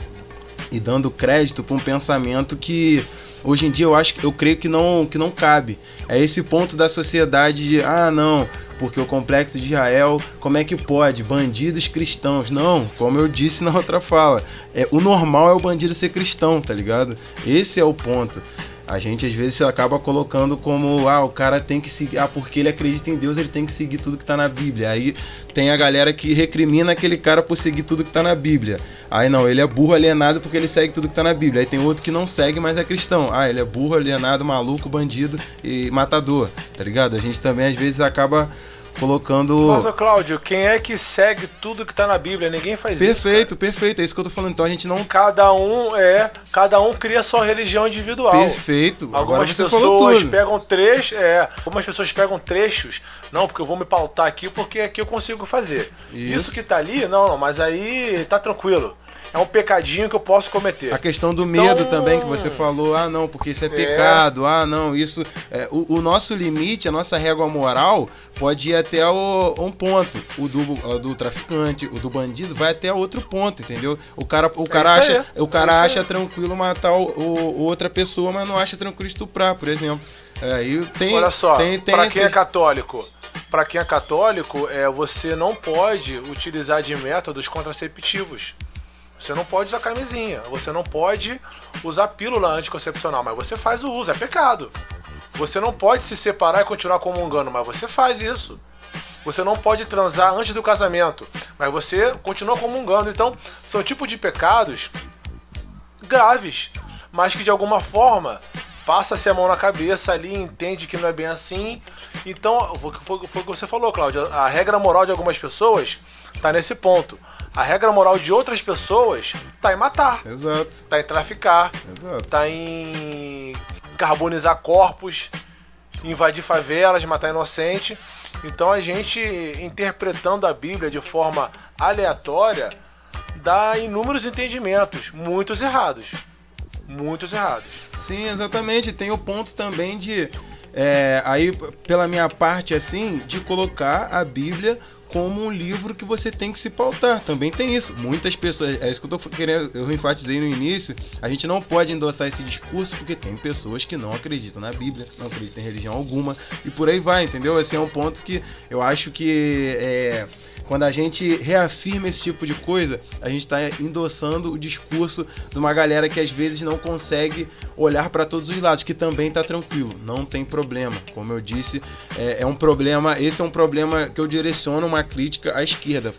e dando crédito para um pensamento que hoje em dia eu acho que eu creio que não que não cabe. É esse ponto da sociedade de ah, não, porque o complexo de Israel, como é que pode? Bandidos cristãos. Não, como eu disse na outra fala, é, o normal é o bandido ser cristão, tá ligado? Esse é o ponto. A gente às vezes acaba colocando como, ah, o cara tem que seguir, ah, porque ele acredita em Deus, ele tem que seguir tudo que tá na Bíblia. Aí tem a galera que recrimina aquele cara por seguir tudo que tá na Bíblia. Aí não, ele é burro alienado porque ele segue tudo que tá na Bíblia. Aí tem outro que não segue, mas é cristão. Ah, ele é burro alienado, maluco, bandido e matador, tá ligado? A gente também às vezes acaba colocando. Mas, ô Cláudio, quem é que segue tudo que tá na Bíblia? Ninguém faz perfeito, isso. Perfeito, perfeito. É isso que eu tô falando. Então a gente não. Cada um é. Cada um cria sua religião individual. Perfeito. Algumas pessoas pegam trechos. É. Algumas pessoas pegam trechos. Não, porque eu vou me pautar aqui porque aqui eu consigo fazer. Isso, isso que tá ali, não, não, mas aí tá tranquilo é um pecadinho que eu posso cometer. A questão do então... medo também que você falou, ah não, porque isso é, é. pecado, ah não, isso. É, o, o, nosso limite, a nossa régua moral pode ir até o, um ponto. O do, do traficante, o do bandido vai até outro ponto, entendeu? O cara, o cara é acha, o cara é acha tranquilo matar o, o, outra pessoa, mas não acha tranquilo estuprar, por exemplo. Aí é, tem, Olha só, tem, tem pra quem é católico, para quem é católico, é, você não pode utilizar de métodos contraceptivos. Você não pode usar camisinha, você não pode usar pílula anticoncepcional, mas você faz o uso, é pecado. Você não pode se separar e continuar comungando, mas você faz isso. Você não pode transar antes do casamento, mas você continua comungando. Então, são tipos de pecados graves, mas que de alguma forma passa-se a mão na cabeça ali, entende que não é bem assim. Então, foi, o que você falou, Cláudio. A regra moral de algumas pessoas está nesse ponto. A regra moral de outras pessoas tá em matar. Exato. Tá em traficar. Exato. Tá em carbonizar corpos, invadir favelas, matar inocente. Então a gente interpretando a Bíblia de forma aleatória dá inúmeros entendimentos, muitos errados. Muitos errados. Sim, exatamente. Tem o ponto também de. É, aí, pela minha parte, assim, de colocar a Bíblia como um livro que você tem que se pautar. Também tem isso. Muitas pessoas, é isso que eu tô querendo, eu enfatizei no início, a gente não pode endossar esse discurso porque tem pessoas que não acreditam na Bíblia, não acreditam em religião alguma e por aí vai, entendeu? Esse é um ponto que eu acho que é, quando a gente reafirma esse tipo de coisa, a gente está endossando o discurso de uma galera que às vezes não consegue olhar para todos os lados, que também está tranquilo, não tem problema. Como eu disse, é, é um problema, esse é um problema que eu direciono uma crítica à esquerda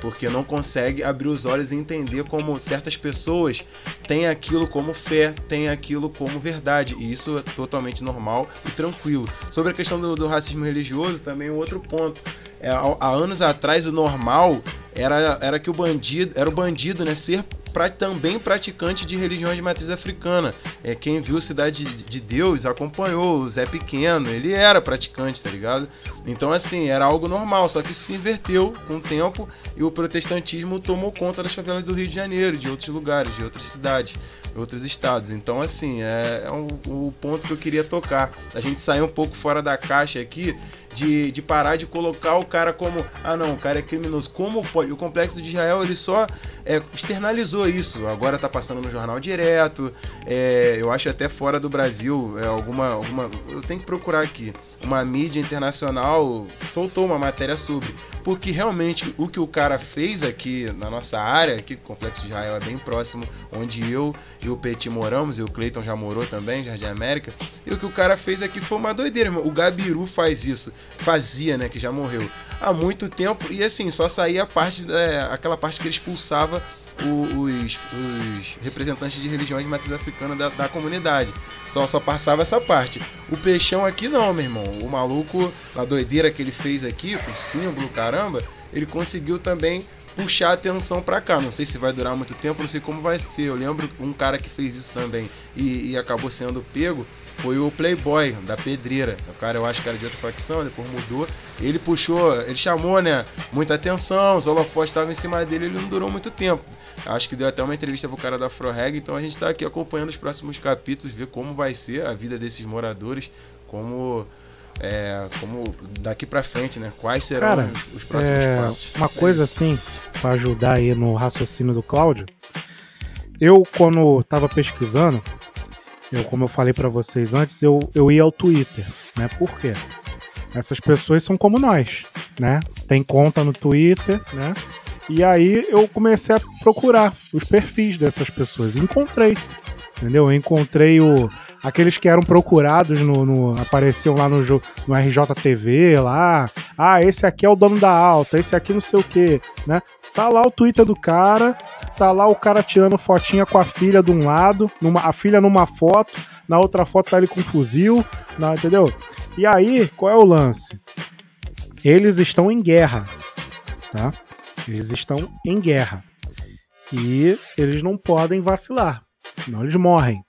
porque não consegue abrir os olhos e entender como certas pessoas têm aquilo como fé, têm aquilo como verdade, e isso é totalmente normal e tranquilo. Sobre a questão do, do racismo religioso, também um outro ponto. É, há, anos atrás o normal era, era que o bandido era o bandido, né, ser pra, também praticante de religiões de matriz africana. É, quem viu Cidade de Deus acompanhou o Zé Pequeno, ele era praticante, tá ligado? Então, assim, era algo normal, só que se inverteu com o tempo e o protestantismo tomou conta das favelas do Rio de Janeiro, de outros lugares, de outras cidades outros estados. Então, assim, é, é o ponto que eu queria tocar. A gente sair um pouco fora da caixa aqui de, de parar de colocar o cara como, ah não, o cara é criminoso. Como pode? O complexo de Israel ele só é, externalizou isso. Agora tá passando no jornal direto. É, eu acho até fora do Brasil é, alguma, alguma. Eu tenho que procurar aqui. Uma mídia internacional soltou uma matéria sobre. Porque realmente o que o cara fez aqui na nossa área, que o Complexo de Israel é bem próximo, onde eu e o Petit moramos, e o Cleiton já morou também, Jardim América, e o que o cara fez aqui foi uma doideira. O Gabiru faz isso fazia, né, que já morreu há muito tempo, e assim, só saía a parte, é, aquela parte que ele expulsava os, os, representantes de religiões de matriz africana da, da, comunidade. Só, só passava essa parte. O peixão aqui não, meu irmão. O maluco, a doideira que ele fez aqui, com o símbolo, caramba, ele conseguiu também puxar a atenção para cá. Não sei se vai durar muito tempo, não sei como vai ser. Eu lembro um cara que fez isso também e, e acabou sendo pego foi o Playboy da Pedreira. O cara eu acho que era de outra facção, depois mudou. Ele puxou, ele chamou, né, muita atenção, os holofotes estavam em cima dele, ele não durou muito tempo. Acho que deu até uma entrevista pro cara da Froreg, então a gente está aqui acompanhando os próximos capítulos, ver como vai ser a vida desses moradores, como é, como daqui para frente, né? Quais serão Cara, os, os próximos é, passos? Uma coisa assim, para ajudar aí no raciocínio do Cláudio, eu quando estava pesquisando, eu, como eu falei pra vocês antes, eu, eu ia ao Twitter, né? Por quê? Essas pessoas são como nós, né? Tem conta no Twitter, né? E aí eu comecei a procurar os perfis dessas pessoas. Encontrei, entendeu? Eu encontrei o, aqueles que eram procurados no, no- apareciam lá no, no RJTV lá. Ah, esse aqui é o dono da alta, esse aqui não sei o que, né? Tá lá o Twitter do cara, tá lá o cara tirando fotinha com a filha de um lado, numa, a filha numa foto, na outra foto tá ele com fuzil, na- entendeu? E aí, qual é o lance? Eles estão em guerra, tá? Eles estão em guerra. E eles não podem vacilar, senão eles morrem.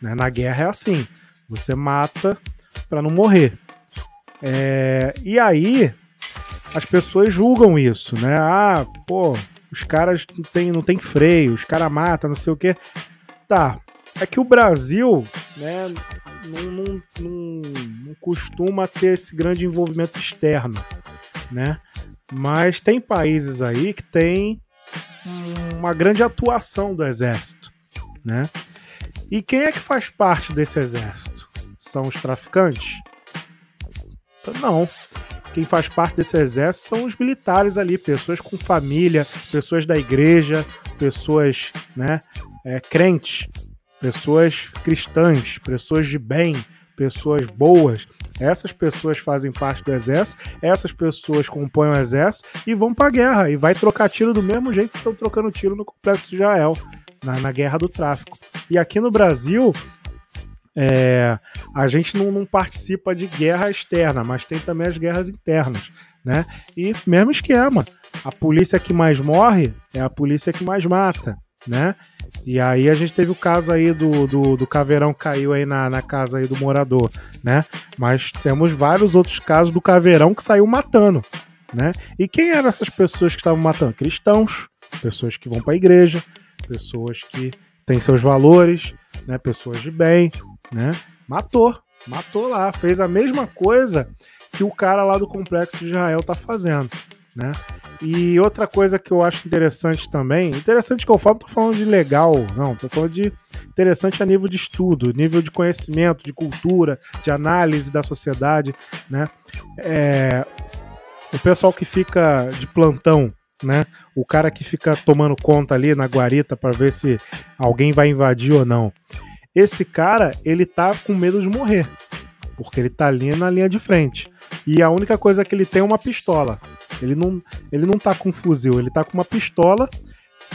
né? Na guerra é assim: você mata para não morrer. É, e aí, as pessoas julgam isso, né? Ah, pô, os caras não tem, não tem freio, os caras matam, não sei o quê. Tá. É que o Brasil, né, não, não, não, não costuma ter esse grande envolvimento externo, né? Mas tem países aí que tem uma grande atuação do exército, né? E quem é que faz parte desse exército? São os traficantes? Não. Quem faz parte desse exército são os militares ali, pessoas com família, pessoas da igreja, pessoas, né, é, crentes, pessoas cristãs, pessoas de bem, pessoas boas. Essas pessoas fazem parte do exército, essas pessoas compõem o exército e vão pra guerra. E vai trocar tiro do mesmo jeito que estão trocando tiro no complexo de Israel, na, na guerra do tráfico. E aqui no Brasil, é, a gente não, não participa de guerra externa, mas tem também as guerras internas, né? E mesmo esquema. A polícia que mais morre é a polícia que mais mata, né? E aí a gente teve o caso aí do, do, do caveirão caiu aí na, na casa aí do morador, né? Mas temos vários outros casos do caveirão que saiu matando, né? E quem eram essas pessoas que estavam matando? Cristãos, pessoas que vão para a igreja, pessoas que têm seus valores, né? Pessoas de bem, né? Matou, matou lá, fez a mesma coisa que o cara lá do complexo de Israel tá fazendo, né? E outra coisa que eu acho interessante também, interessante que eu falo, não tô falando de legal, não, tô falando de interessante a nível de estudo, nível de conhecimento, de cultura, de análise da sociedade, né? É, o pessoal que fica de plantão, né? O cara que fica tomando conta ali na guarita para ver se alguém vai invadir ou não. Esse cara, ele tá com medo de morrer, porque ele tá ali na linha de frente. E a única coisa que ele tem é uma pistola. Ele não, ele não tá com um fuzil, ele tá com uma pistola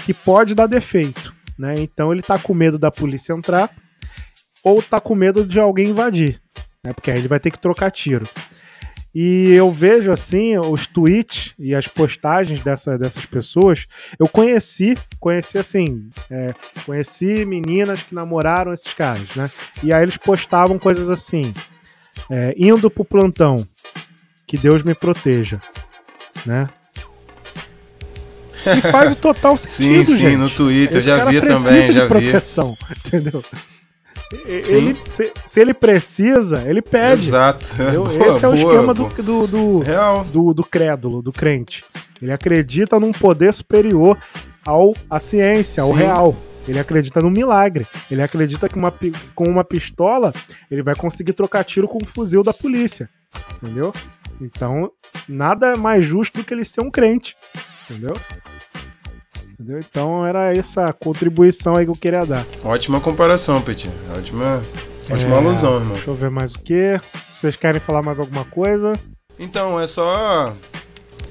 que pode dar defeito, né? Então ele tá com medo da polícia entrar ou tá com medo de alguém invadir, né? Porque aí ele vai ter que trocar tiro. E eu vejo assim os tweets e as postagens dessa, dessas pessoas. Eu conheci, conheci assim, é, conheci meninas que namoraram esses caras, né? E aí eles postavam coisas assim, é, indo pro plantão, que Deus me proteja, né? E faz o total Sim, sentido, sim, gente. no Twitter, eu Esse já cara vi também, já vi. proteção, entendeu? Ele, se, se ele precisa, ele pede. Exato. Boa, Esse é o boa, esquema boa. do, do, do, do, do crédulo, do crente. Ele acredita num poder superior ao à ciência, ao Sim. real. Ele acredita no milagre. Ele acredita que uma, com uma pistola ele vai conseguir trocar tiro com um fuzil da polícia. Entendeu? Então, nada mais justo do que ele ser um crente. Entendeu? Entendeu? Então era essa contribuição aí que eu queria dar. Ótima comparação, Petit. Ótima, ótima É, alusão, irmão. Deixa eu ver mais o que. Vocês querem falar mais alguma coisa? Então, é só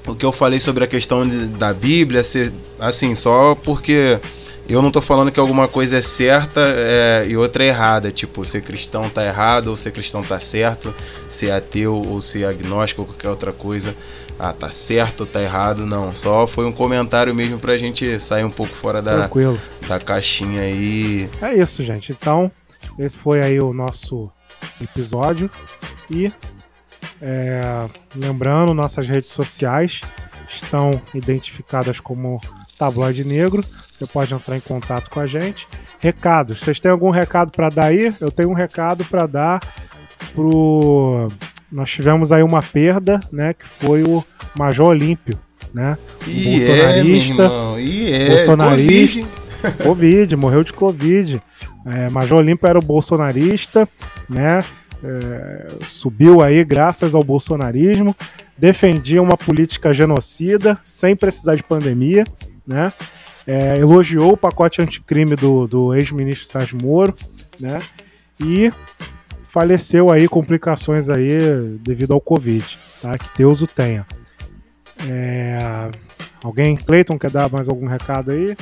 o que eu falei sobre a questão de- da Bíblia, ser assim, só porque eu não tô falando que alguma coisa é certa é, e outra é errada. Tipo, ser cristão tá errado ou ser cristão tá certo, ser ateu ou ser agnóstico ou qualquer outra coisa. Ah, tá certo ou tá errado, não. Só foi um comentário mesmo pra gente sair um pouco fora da, Tranquilo. da caixinha aí. É isso, gente. Então, esse foi aí o nosso episódio. E é, lembrando, nossas redes sociais estão identificadas como Tabloide Negro. Você pode entrar em contato com a gente. Recados. Vocês têm algum recado para dar aí? Eu tenho um recado para dar pro. Nós tivemos aí uma perda, né? Que foi o Major Olímpio, né? E é, bolsonarista. irmão, e é, bolsonarista. Covid. Covid, morreu de Covid. É, Major Olímpio era o bolsonarista, né? É, subiu aí graças ao bolsonarismo, defendia uma política genocida sem precisar de pandemia, né? É, elogiou o pacote anticrime do, do ex-ministro Sérgio Moro, né? E faleceu aí, complicações aí devido ao Covid, tá? Que Deus o tenha. É, alguém, Cleiton, quer dar mais algum recado aí?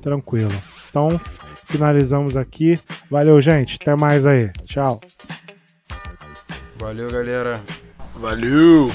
Tranquilo. Então, finalizamos aqui. Valeu, gente. Até mais aí. Tchau. Valeu, galera. Valeu!